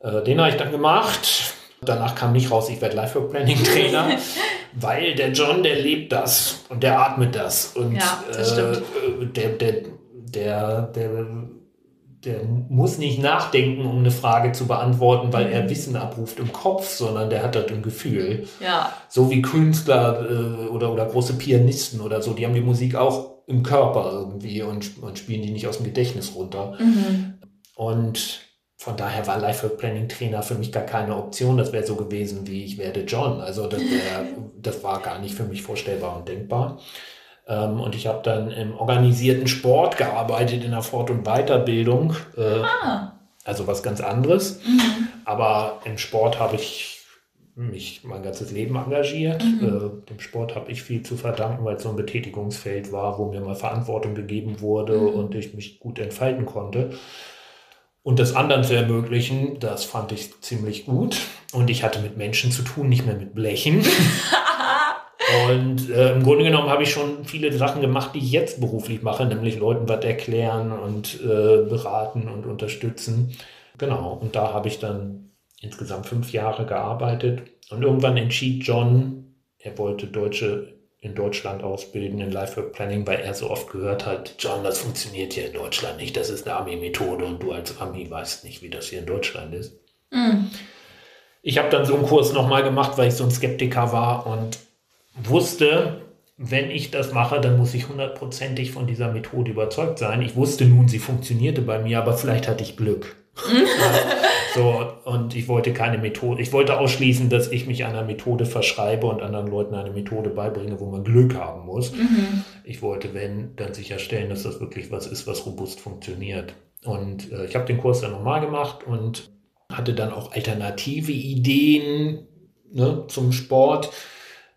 Äh, den habe ich dann gemacht. Danach kam nicht raus, ich werde Life Work Planning Trainer, weil der John, der lebt das und der atmet das. Und ja, das äh, der, der, der, der, der muss nicht nachdenken, um eine Frage zu beantworten, weil er mhm. Wissen abruft im Kopf, sondern der hat das im Gefühl. Ja. So wie Künstler äh, oder, oder große Pianisten oder so, die haben die Musik auch im Körper irgendwie und, und spielen die nicht aus dem Gedächtnis runter. Mhm. Und von daher war Life Planning Trainer für mich gar keine Option. Das wäre so gewesen wie ich werde John. Also das, wär, das war gar nicht für mich vorstellbar und denkbar. Ähm, und ich habe dann im organisierten Sport gearbeitet, in der Fort- und Weiterbildung. Äh, ah. Also was ganz anderes. Mhm. Aber im Sport habe ich mich mein ganzes Leben engagiert. Mhm. Äh, dem Sport habe ich viel zu verdanken, weil es so ein Betätigungsfeld war, wo mir mal Verantwortung gegeben wurde mhm. und ich mich gut entfalten konnte. Und das anderen zu ermöglichen, das fand ich ziemlich gut. Und ich hatte mit Menschen zu tun, nicht mehr mit Blechen. Und äh, im Grunde genommen habe ich schon viele Sachen gemacht, die ich jetzt beruflich mache, nämlich Leuten was erklären und äh, beraten und unterstützen. Genau, und da habe ich dann insgesamt fünf Jahre gearbeitet. Und irgendwann entschied John, er wollte Deutsche in Deutschland ausbilden in Lifework Planning, weil er so oft gehört hat, John, das funktioniert hier in Deutschland nicht, das ist eine Ami-Methode und du als Ami weißt nicht, wie das hier in Deutschland ist. Mhm. Ich habe dann so einen Kurs nochmal gemacht, weil ich so ein Skeptiker war und wusste, wenn ich das mache, dann muss ich hundertprozentig von dieser Methode überzeugt sein. Ich wusste nun, sie funktionierte bei mir, aber vielleicht hatte ich Glück. so, und ich wollte keine Methode, ich wollte ausschließen, dass ich mich einer Methode verschreibe und anderen Leuten eine Methode beibringe, wo man Glück haben muss. Mhm. Ich wollte, wenn, dann sicherstellen, dass das wirklich was ist, was robust funktioniert. Und äh, ich habe den Kurs dann nochmal gemacht und hatte dann auch alternative Ideen ne, zum Sport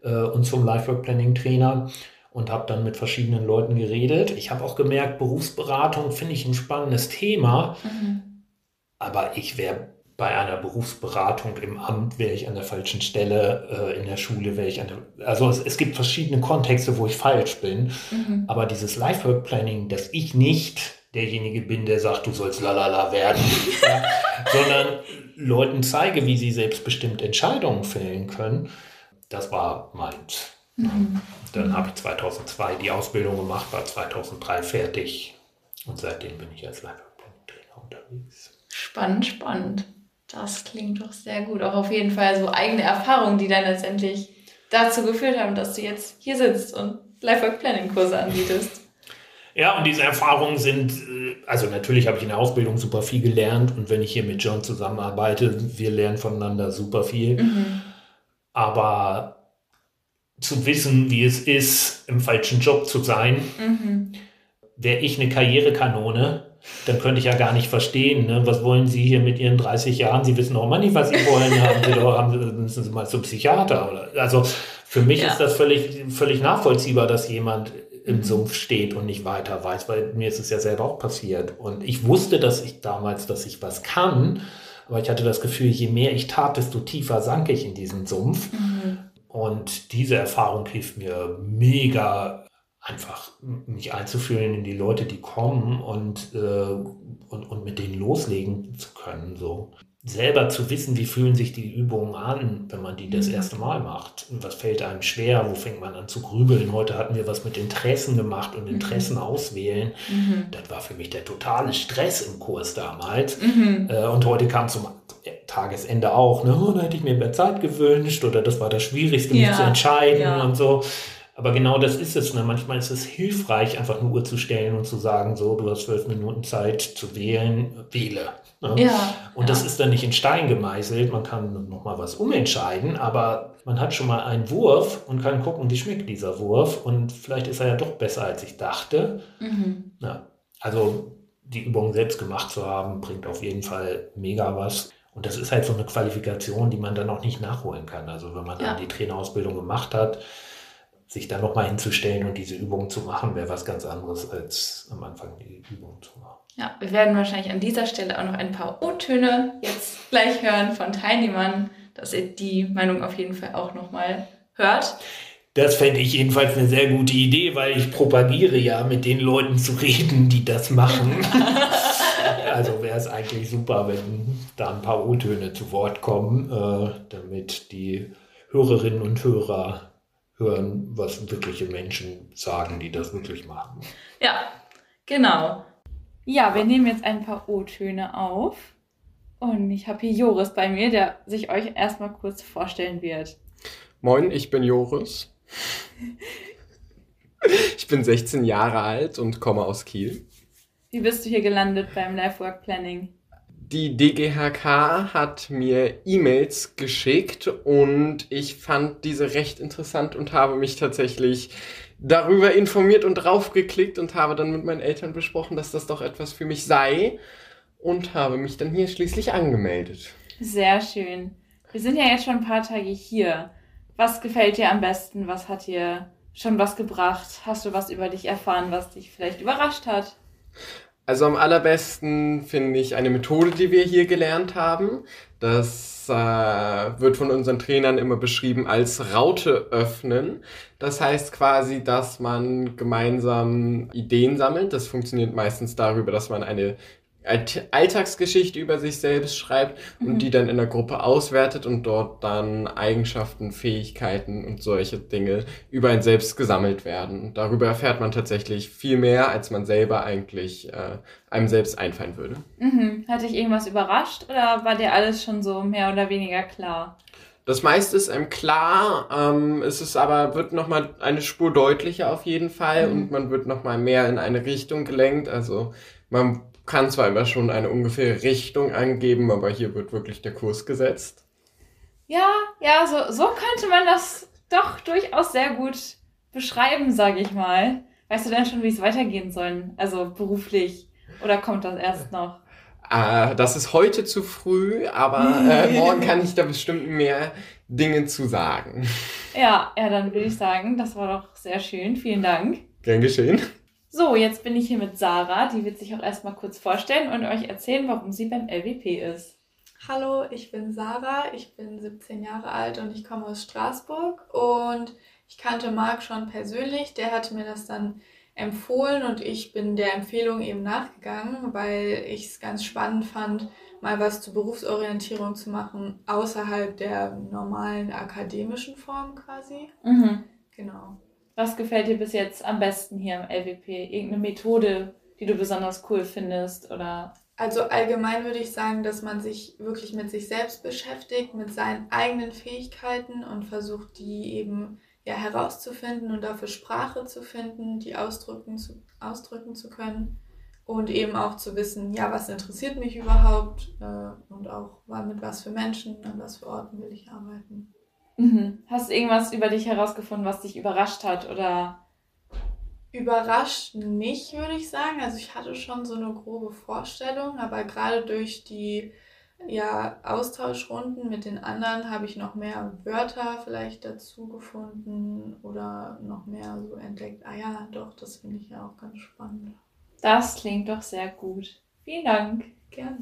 äh, und zum Lifework Planning Trainer und habe dann mit verschiedenen Leuten geredet. Ich habe auch gemerkt, Berufsberatung finde ich ein spannendes Thema, mhm. aber ich wäre bei einer Berufsberatung im Amt wäre ich an der falschen Stelle, äh, in der Schule wäre ich an der, also es, es, gibt verschiedene Kontexte, wo ich falsch bin, mhm. aber dieses Lifework Planning, dass ich nicht derjenige bin, der sagt, du sollst lalala werden, ja, sondern Leuten zeige, wie sie selbstbestimmt Entscheidungen fällen können, das war meins. Mhm. Dann habe ich 2002 die Ausbildung gemacht, war 2003 fertig und seitdem bin ich als Leistungsplaner unterwegs. Spannend, spannend. Das klingt doch sehr gut. Auch auf jeden Fall so eigene Erfahrungen, die dann letztendlich dazu geführt haben, dass du jetzt hier sitzt und Lifework Planning Kurse anbietest. Ja, und diese Erfahrungen sind, äh, also natürlich habe ich in der Ausbildung super viel gelernt und wenn ich hier mit John zusammenarbeite, wir lernen voneinander super viel. Mhm. Aber zu wissen, wie es ist, im falschen Job zu sein, mhm. wäre ich eine Karrierekanone, dann könnte ich ja gar nicht verstehen, ne? was wollen Sie hier mit Ihren 30 Jahren? Sie wissen auch immer nicht, was Sie wollen. haben Sie doch, haben müssen Sie mal zum Psychiater. Oder? Also für mich ja. ist das völlig, völlig nachvollziehbar, dass jemand im mhm. Sumpf steht und nicht weiter weiß, weil mir ist es ja selber auch passiert. Und ich wusste, dass ich damals, dass ich was kann, aber ich hatte das Gefühl, je mehr ich tat, desto tiefer sank ich in diesen Sumpf. Mhm. Und diese Erfahrung hilft mir mega, einfach mich einzufühlen in die Leute, die kommen und, äh, und, und mit denen loslegen zu können. So selber zu wissen, wie fühlen sich die Übungen an, wenn man die das mhm. erste Mal macht. Was fällt einem schwer? Wo fängt man an zu grübeln? Heute hatten wir was mit Interessen gemacht und Interessen mhm. auswählen. Mhm. Das war für mich der totale Stress im Kurs damals. Mhm. Äh, und heute kam zum Tagesende auch, ne, oh, da hätte ich mir mehr Zeit gewünscht oder das war das Schwierigste, ja. mich zu entscheiden ja. und so. Aber genau das ist es. Ne? Manchmal ist es hilfreich, einfach eine Uhr zu stellen und zu sagen, so, du hast zwölf Minuten Zeit zu wählen, wähle. Ne? Ja, und ja. das ist dann nicht in Stein gemeißelt. Man kann nochmal was umentscheiden, aber man hat schon mal einen Wurf und kann gucken, wie schmeckt dieser Wurf. Und vielleicht ist er ja doch besser, als ich dachte. Mhm. Ja, also die Übung selbst gemacht zu haben, bringt auf jeden Fall mega was. Und das ist halt so eine Qualifikation, die man dann auch nicht nachholen kann. Also wenn man dann die Trainerausbildung gemacht hat, sich dann nochmal hinzustellen und diese Übungen zu machen, wäre was ganz anderes, als am Anfang die Übungen zu machen. Ja, wir werden wahrscheinlich an dieser Stelle auch noch ein paar O-Töne jetzt gleich hören von Teilnehmern, dass ihr die Meinung auf jeden Fall auch nochmal hört. Das fände ich jedenfalls eine sehr gute Idee, weil ich propagiere ja, mit den Leuten zu reden, die das machen. also wäre es eigentlich super, wenn da ein paar O-Töne zu Wort kommen, äh, damit die Hörerinnen und Hörer hören, was wirkliche Menschen sagen, die das wirklich machen. Ja, genau. Ja, wir nehmen jetzt ein paar O-Töne auf. Und ich habe hier Joris bei mir, der sich euch erstmal kurz vorstellen wird. Moin, ich bin Joris. ich bin 16 Jahre alt und komme aus Kiel. Wie bist du hier gelandet beim Life Work Planning? Die DGHK hat mir E-Mails geschickt und ich fand diese recht interessant und habe mich tatsächlich darüber informiert und draufgeklickt und habe dann mit meinen Eltern besprochen, dass das doch etwas für mich sei und habe mich dann hier schließlich angemeldet. Sehr schön. Wir sind ja jetzt schon ein paar Tage hier. Was gefällt dir am besten? Was hat dir schon was gebracht? Hast du was über dich erfahren, was dich vielleicht überrascht hat? Also am allerbesten finde ich eine Methode, die wir hier gelernt haben. Das äh, wird von unseren Trainern immer beschrieben als Raute öffnen. Das heißt quasi, dass man gemeinsam Ideen sammelt. Das funktioniert meistens darüber, dass man eine Alltagsgeschichte über sich selbst schreibt und mhm. die dann in der Gruppe auswertet und dort dann Eigenschaften, Fähigkeiten und solche Dinge über ein selbst gesammelt werden. Darüber erfährt man tatsächlich viel mehr, als man selber eigentlich äh, einem selbst einfallen würde. Mhm. Hat dich irgendwas überrascht oder war dir alles schon so mehr oder weniger klar? Das meiste ist einem klar, ähm, es ist aber, wird nochmal eine Spur deutlicher auf jeden Fall mhm. und man wird nochmal mehr in eine Richtung gelenkt. Also man kann zwar immer schon eine ungefähre Richtung angeben, aber hier wird wirklich der Kurs gesetzt. Ja, ja, so, so könnte man das doch durchaus sehr gut beschreiben, sage ich mal. Weißt du denn schon, wie es weitergehen soll? Also beruflich? Oder kommt das erst noch? Äh, das ist heute zu früh, aber äh, morgen kann ich da bestimmt mehr Dinge zu sagen. Ja, ja, dann würde ich sagen, das war doch sehr schön. Vielen Dank. Gern geschehen. So, jetzt bin ich hier mit Sarah. Die wird sich auch erstmal kurz vorstellen und euch erzählen, warum sie beim LWP ist. Hallo, ich bin Sarah, ich bin 17 Jahre alt und ich komme aus Straßburg und ich kannte Marc schon persönlich. Der hatte mir das dann empfohlen und ich bin der Empfehlung eben nachgegangen, weil ich es ganz spannend fand, mal was zur Berufsorientierung zu machen, außerhalb der normalen akademischen Form quasi. Mhm. Genau. Was gefällt dir bis jetzt am besten hier im LWP? Irgendeine Methode, die du besonders cool findest oder also allgemein würde ich sagen, dass man sich wirklich mit sich selbst beschäftigt, mit seinen eigenen Fähigkeiten und versucht, die eben ja, herauszufinden und dafür Sprache zu finden, die ausdrücken zu, ausdrücken zu können und eben auch zu wissen, ja, was interessiert mich überhaupt äh, und auch mit was für Menschen, an was für Orten will ich arbeiten. Mhm. Hast du irgendwas über dich herausgefunden, was dich überrascht hat oder? Überrascht nicht, würde ich sagen. Also ich hatte schon so eine grobe Vorstellung, aber gerade durch die ja, Austauschrunden mit den anderen habe ich noch mehr Wörter vielleicht dazu gefunden oder noch mehr so entdeckt. Ah ja, doch, das finde ich ja auch ganz spannend. Das klingt doch sehr gut. Vielen Dank. Gerne.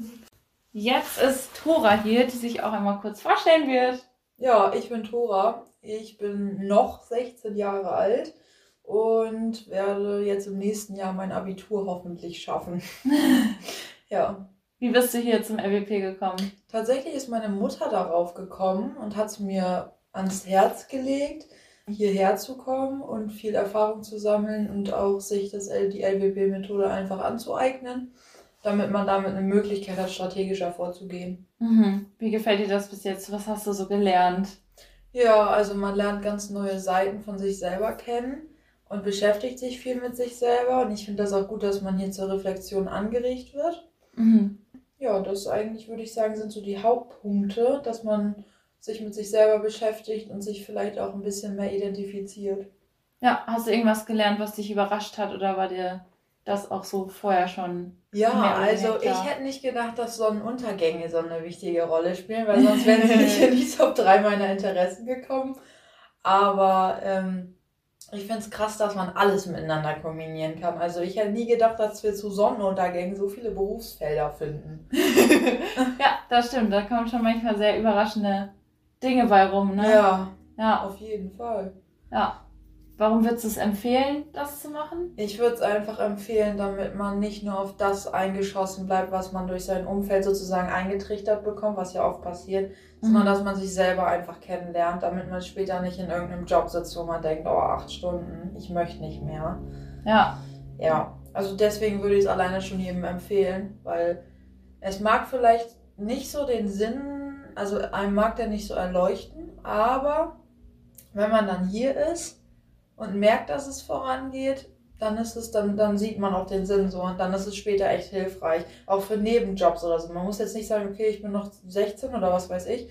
Jetzt ist Tora hier, die sich auch einmal kurz vorstellen wird. Ja, ich bin Tora. Ich bin noch 16 Jahre alt und werde jetzt im nächsten Jahr mein Abitur hoffentlich schaffen. ja. Wie bist du hier zum RWP gekommen? Tatsächlich ist meine Mutter darauf gekommen und hat es mir ans Herz gelegt, hierher zu kommen und viel Erfahrung zu sammeln und auch sich das, die LWP-Methode einfach anzueignen, damit man damit eine Möglichkeit hat, strategischer vorzugehen. Mhm. Wie gefällt dir das bis jetzt? Was hast du so gelernt? Ja, also man lernt ganz neue Seiten von sich selber kennen und beschäftigt sich viel mit sich selber. Und ich finde das auch gut, dass man hier zur Reflexion angeregt wird. Mhm ja, das eigentlich, würde ich sagen, sind so die Hauptpunkte, dass man sich mit sich selber beschäftigt und sich vielleicht auch ein bisschen mehr identifiziert. Ja, hast du irgendwas gelernt, was dich überrascht hat oder war dir das auch so vorher schon? Ja, also ich hätte nicht gedacht, dass Sonnenuntergänge so eine wichtige Rolle spielen, weil sonst wären sie nicht in die Top 3 meiner Interessen gekommen. Aber ähm, ich finde es krass, dass man alles miteinander kombinieren kann. Also ich hätte nie gedacht, dass wir zu Sonnenuntergängen so viele Berufsfelder finden. ja, das stimmt. Da kommen schon manchmal sehr überraschende Dinge bei rum, ne? Ja. Ja. Auf jeden Fall. Ja. Warum würdest du es empfehlen, das zu machen? Ich würde es einfach empfehlen, damit man nicht nur auf das eingeschossen bleibt, was man durch sein Umfeld sozusagen eingetrichtert bekommt, was ja oft passiert, mhm. sondern dass man sich selber einfach kennenlernt, damit man später nicht in irgendeinem Job sitzt, wo man denkt, oh, acht Stunden, ich möchte nicht mehr. Ja. Ja, also deswegen würde ich es alleine schon jedem empfehlen, weil es mag vielleicht nicht so den Sinn, also einem mag der nicht so erleuchten, aber wenn man dann hier ist, und merkt, dass es vorangeht, dann ist es, dann, dann sieht man auch den Sinn so und dann ist es später echt hilfreich. Auch für Nebenjobs oder so. Man muss jetzt nicht sagen, okay, ich bin noch 16 oder was weiß ich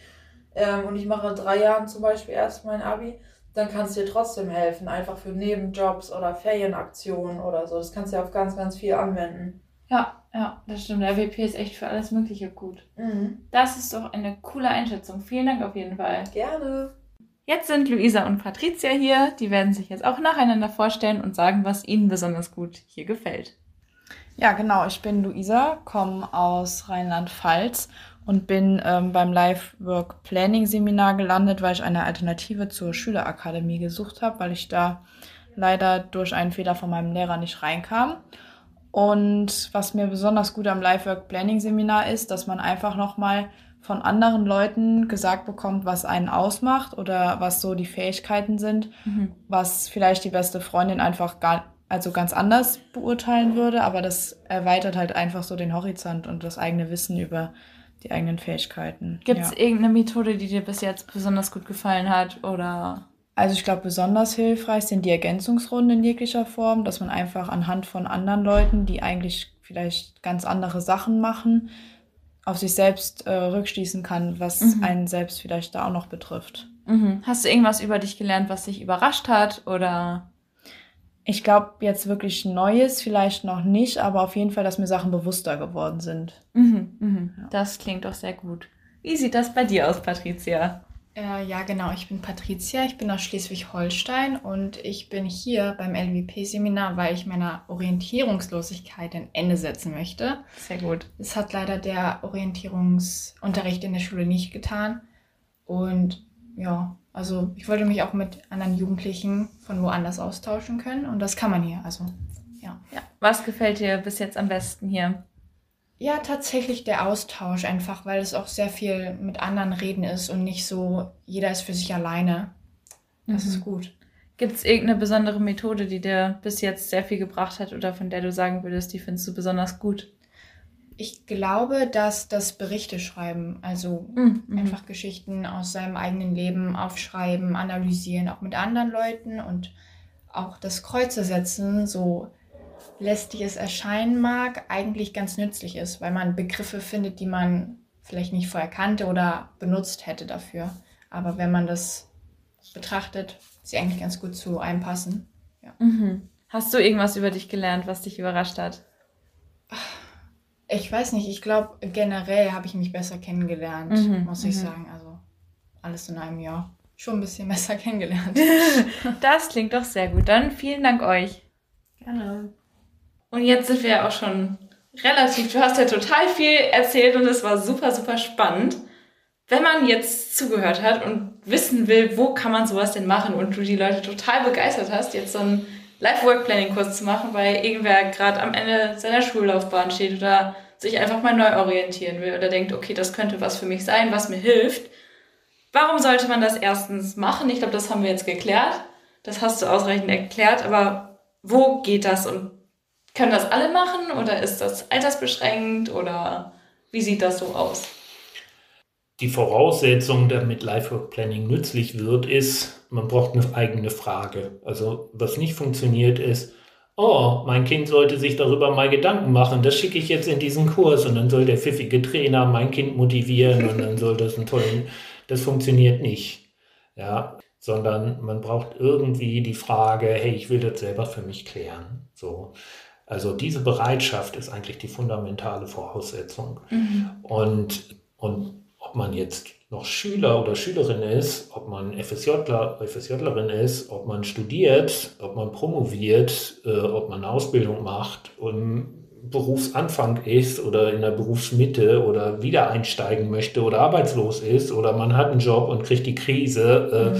ähm, und ich mache drei Jahren zum Beispiel erst mein Abi, dann kann es dir trotzdem helfen, einfach für Nebenjobs oder Ferienaktionen oder so. Das kannst du ja auf ganz, ganz viel anwenden. Ja, ja, das stimmt. Der WP ist echt für alles Mögliche gut. Mhm. Das ist doch eine coole Einschätzung. Vielen Dank auf jeden Fall. Gerne. Jetzt sind Luisa und Patricia hier. Die werden sich jetzt auch nacheinander vorstellen und sagen, was ihnen besonders gut hier gefällt. Ja, genau. Ich bin Luisa, komme aus Rheinland-Pfalz und bin ähm, beim Life Work Planning Seminar gelandet, weil ich eine Alternative zur Schülerakademie gesucht habe, weil ich da leider durch einen Fehler von meinem Lehrer nicht reinkam. Und was mir besonders gut am Life Work Planning Seminar ist, dass man einfach nochmal von anderen Leuten gesagt bekommt, was einen ausmacht oder was so die Fähigkeiten sind, mhm. was vielleicht die beste Freundin einfach gar, also ganz anders beurteilen würde, aber das erweitert halt einfach so den Horizont und das eigene Wissen über die eigenen Fähigkeiten. Gibt es ja. irgendeine Methode, die dir bis jetzt besonders gut gefallen hat? Oder Also ich glaube, besonders hilfreich sind die Ergänzungsrunden in jeglicher Form, dass man einfach anhand von anderen Leuten, die eigentlich vielleicht ganz andere Sachen machen, auf sich selbst äh, rückschließen kann, was Mhm. einen selbst vielleicht da auch noch betrifft. mhm. hast du irgendwas über dich gelernt, was dich überrascht hat? Oder Ich glaube jetzt wirklich Neues vielleicht noch nicht, aber auf jeden Fall, dass mir Sachen bewusster geworden sind. mhm. Mhm. Ja. das klingt doch sehr gut. Wie sieht das bei dir aus, Patricia? Äh, ja, genau. Ich bin Patricia, ich bin aus Schleswig-Holstein und ich bin hier beim LWP-Seminar, weil ich meiner Orientierungslosigkeit ein Ende setzen möchte. Sehr gut. Das hat leider der Orientierungsunterricht in der Schule nicht getan. Und ja, also ich wollte mich auch mit anderen Jugendlichen von woanders austauschen können und das kann man hier. Also ja. Ja. Was gefällt dir bis jetzt am besten hier? Ja, tatsächlich der Austausch einfach, weil es auch sehr viel mit anderen reden ist und nicht so, jeder ist für sich alleine. Das Mhm. ist gut. Gibt es irgendeine besondere Methode, die dir bis jetzt sehr viel gebracht hat oder von der du sagen würdest, die findest du besonders gut? Ich glaube, dass das Berichte schreiben, also Mhm. einfach Geschichten aus seinem eigenen Leben aufschreiben, analysieren, auch mit anderen Leuten und auch das Kreuze setzen, so lästig es erscheinen mag, eigentlich ganz nützlich ist, weil man Begriffe findet, die man vielleicht nicht vorher kannte oder benutzt hätte dafür. Aber wenn man das betrachtet, sie eigentlich ganz gut zu einem passen. Mhm. Hast du irgendwas über dich gelernt, was dich überrascht hat? Ich weiß nicht, ich glaube, generell habe ich mich besser kennengelernt, Mhm, muss ich mhm. sagen. Also alles in einem Jahr schon ein bisschen besser kennengelernt. Das klingt doch sehr gut. Dann vielen Dank euch. Gerne. Und jetzt sind wir ja auch schon relativ, du hast ja total viel erzählt und es war super, super spannend. Wenn man jetzt zugehört hat und wissen will, wo kann man sowas denn machen und du die Leute total begeistert hast, jetzt so einen Life-Work-Planning-Kurs zu machen, weil irgendwer gerade am Ende seiner Schullaufbahn steht oder sich einfach mal neu orientieren will oder denkt, okay, das könnte was für mich sein, was mir hilft. Warum sollte man das erstens machen? Ich glaube, das haben wir jetzt geklärt. Das hast du ausreichend erklärt, aber wo geht das und können das alle machen oder ist das altersbeschränkt oder wie sieht das so aus? Die Voraussetzung, damit Lifework Planning nützlich wird, ist, man braucht eine eigene Frage. Also was nicht funktioniert ist, oh, mein Kind sollte sich darüber mal Gedanken machen, das schicke ich jetzt in diesen Kurs und dann soll der pfiffige Trainer mein Kind motivieren und dann soll das einen tollen, das funktioniert nicht. Ja, sondern man braucht irgendwie die Frage, hey, ich will das selber für mich klären. So. Also diese Bereitschaft ist eigentlich die fundamentale Voraussetzung. Und, und ob man jetzt noch Schüler oder Schülerin ist, ob man FSJler, FSJlerin ist, ob man studiert, ob man promoviert, äh, ob man eine Ausbildung macht und Berufsanfang ist oder in der Berufsmitte oder wieder einsteigen möchte oder arbeitslos ist oder man hat einen Job und kriegt die Krise. Äh,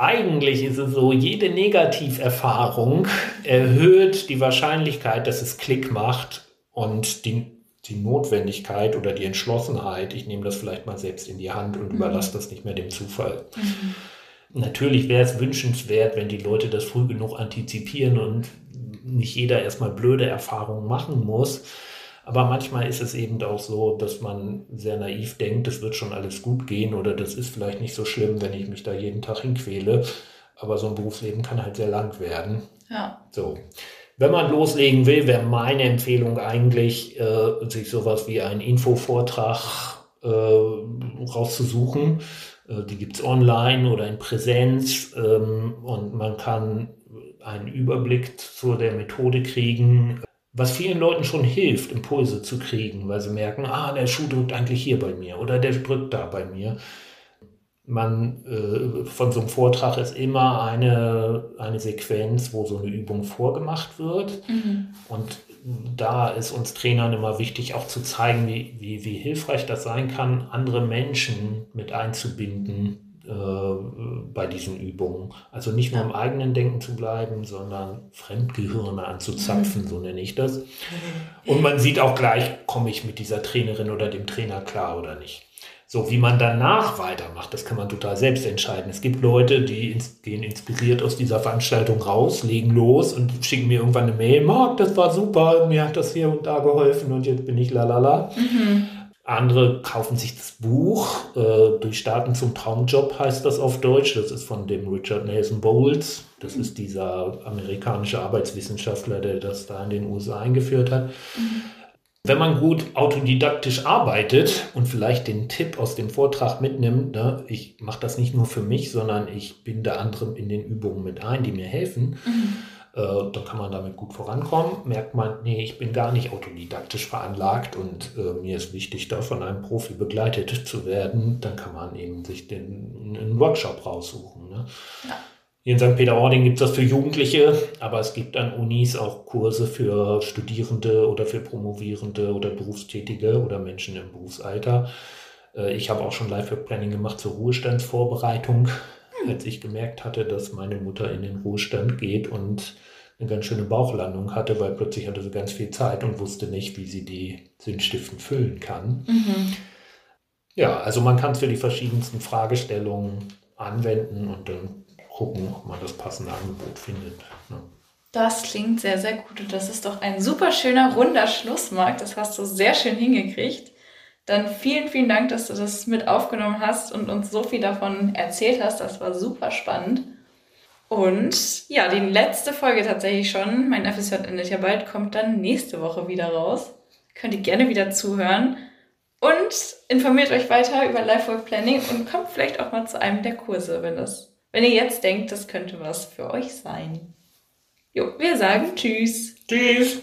Eigentlich ist es so, jede Negativerfahrung erhöht die Wahrscheinlichkeit, dass es Klick macht und die, die Notwendigkeit oder die Entschlossenheit, ich nehme das vielleicht mal selbst in die Hand und überlasse das nicht mehr dem Zufall. Natürlich wäre es wünschenswert, wenn die Leute das früh genug antizipieren und nicht jeder erstmal blöde Erfahrungen machen muss. Aber manchmal ist es eben auch so, dass man sehr naiv denkt, das wird schon alles gut gehen oder das ist vielleicht nicht so schlimm, wenn ich mich da jeden Tag hinquäle. Aber so ein Berufsleben kann halt sehr lang werden. Ja. So. Wenn man loslegen will, wäre meine Empfehlung eigentlich, äh, sich sowas wie einen Infovortrag äh, rauszusuchen. Äh, die gibt es online oder in Präsenz ähm, und man kann einen Überblick zu der Methode kriegen, was vielen Leuten schon hilft, Impulse zu kriegen, weil sie merken, ah, der Schuh drückt eigentlich hier bei mir oder der drückt da bei mir. Man, äh, von so einem Vortrag ist immer eine, eine Sequenz, wo so eine Übung vorgemacht wird. Und da ist uns Trainern immer wichtig, auch zu zeigen, wie, wie, wie hilfreich das sein kann, andere Menschen mit einzubinden bei diesen Übungen. Also nicht nur im eigenen Denken zu bleiben, sondern Fremdgehirne anzuzapfen, so nenne ich das. Und man sieht auch gleich, komme ich mit dieser Trainerin oder dem Trainer klar oder nicht. So, wie man danach weitermacht, das kann man total selbst entscheiden. Es gibt Leute, die ins, gehen inspiriert aus dieser Veranstaltung raus, legen los und schicken mir irgendwann eine Mail. Marc, das war super, mir hat das hier und da geholfen und jetzt bin ich lalala. Andere kaufen sich das Buch. Äh, Durchstarten zum Traumjob heißt das auf Deutsch. Das ist von dem Richard Nelson Bowles. Das ist dieser amerikanische Arbeitswissenschaftler, der das da in den USA eingeführt hat. Wenn man gut autodidaktisch arbeitet und vielleicht den Tipp aus dem Vortrag mitnimmt, ne, ich mache das nicht nur für mich, sondern ich binde andere in den Übungen mit ein, die mir helfen, äh, dann kann man damit gut vorankommen. Merkt man, nee, ich bin gar nicht autodidaktisch veranlagt und äh, mir ist wichtig, da von einem Profi begleitet zu werden, dann kann man eben sich den, einen Workshop raussuchen. Ne? Hier in St. Peter-Ording gibt es das für Jugendliche, aber es gibt an Unis auch Kurse für Studierende oder für Promovierende oder Berufstätige oder Menschen im Berufsalter. Äh, Ich habe auch schon Lifework Planning gemacht zur Ruhestandsvorbereitung, als ich gemerkt hatte, dass meine Mutter in den Ruhestand geht und eine ganz schöne Bauchlandung hatte, weil plötzlich hatte sie ganz viel Zeit und wusste nicht, wie sie die Sinnstiften füllen kann. Ja, also man kann es für die verschiedensten Fragestellungen anwenden und dann gucken, ob man das passende Angebot findet. ne? Das klingt sehr, sehr gut. Und das ist doch ein super schöner, runder Schlussmarkt. Das hast du sehr schön hingekriegt. Dann vielen, vielen Dank, dass du das mit aufgenommen hast und uns so viel davon erzählt hast. Das war super spannend. Und ja, die letzte Folge tatsächlich schon. Mein FSJ endet ja bald, kommt dann nächste Woche wieder raus. Könnt ihr gerne wieder zuhören. Und informiert euch weiter über Lifework Planning und kommt vielleicht auch mal zu einem der Kurse, wenn das, wenn ihr jetzt denkt, das könnte was für euch sein. Jo, wir sagen Tschüss. Tschüss!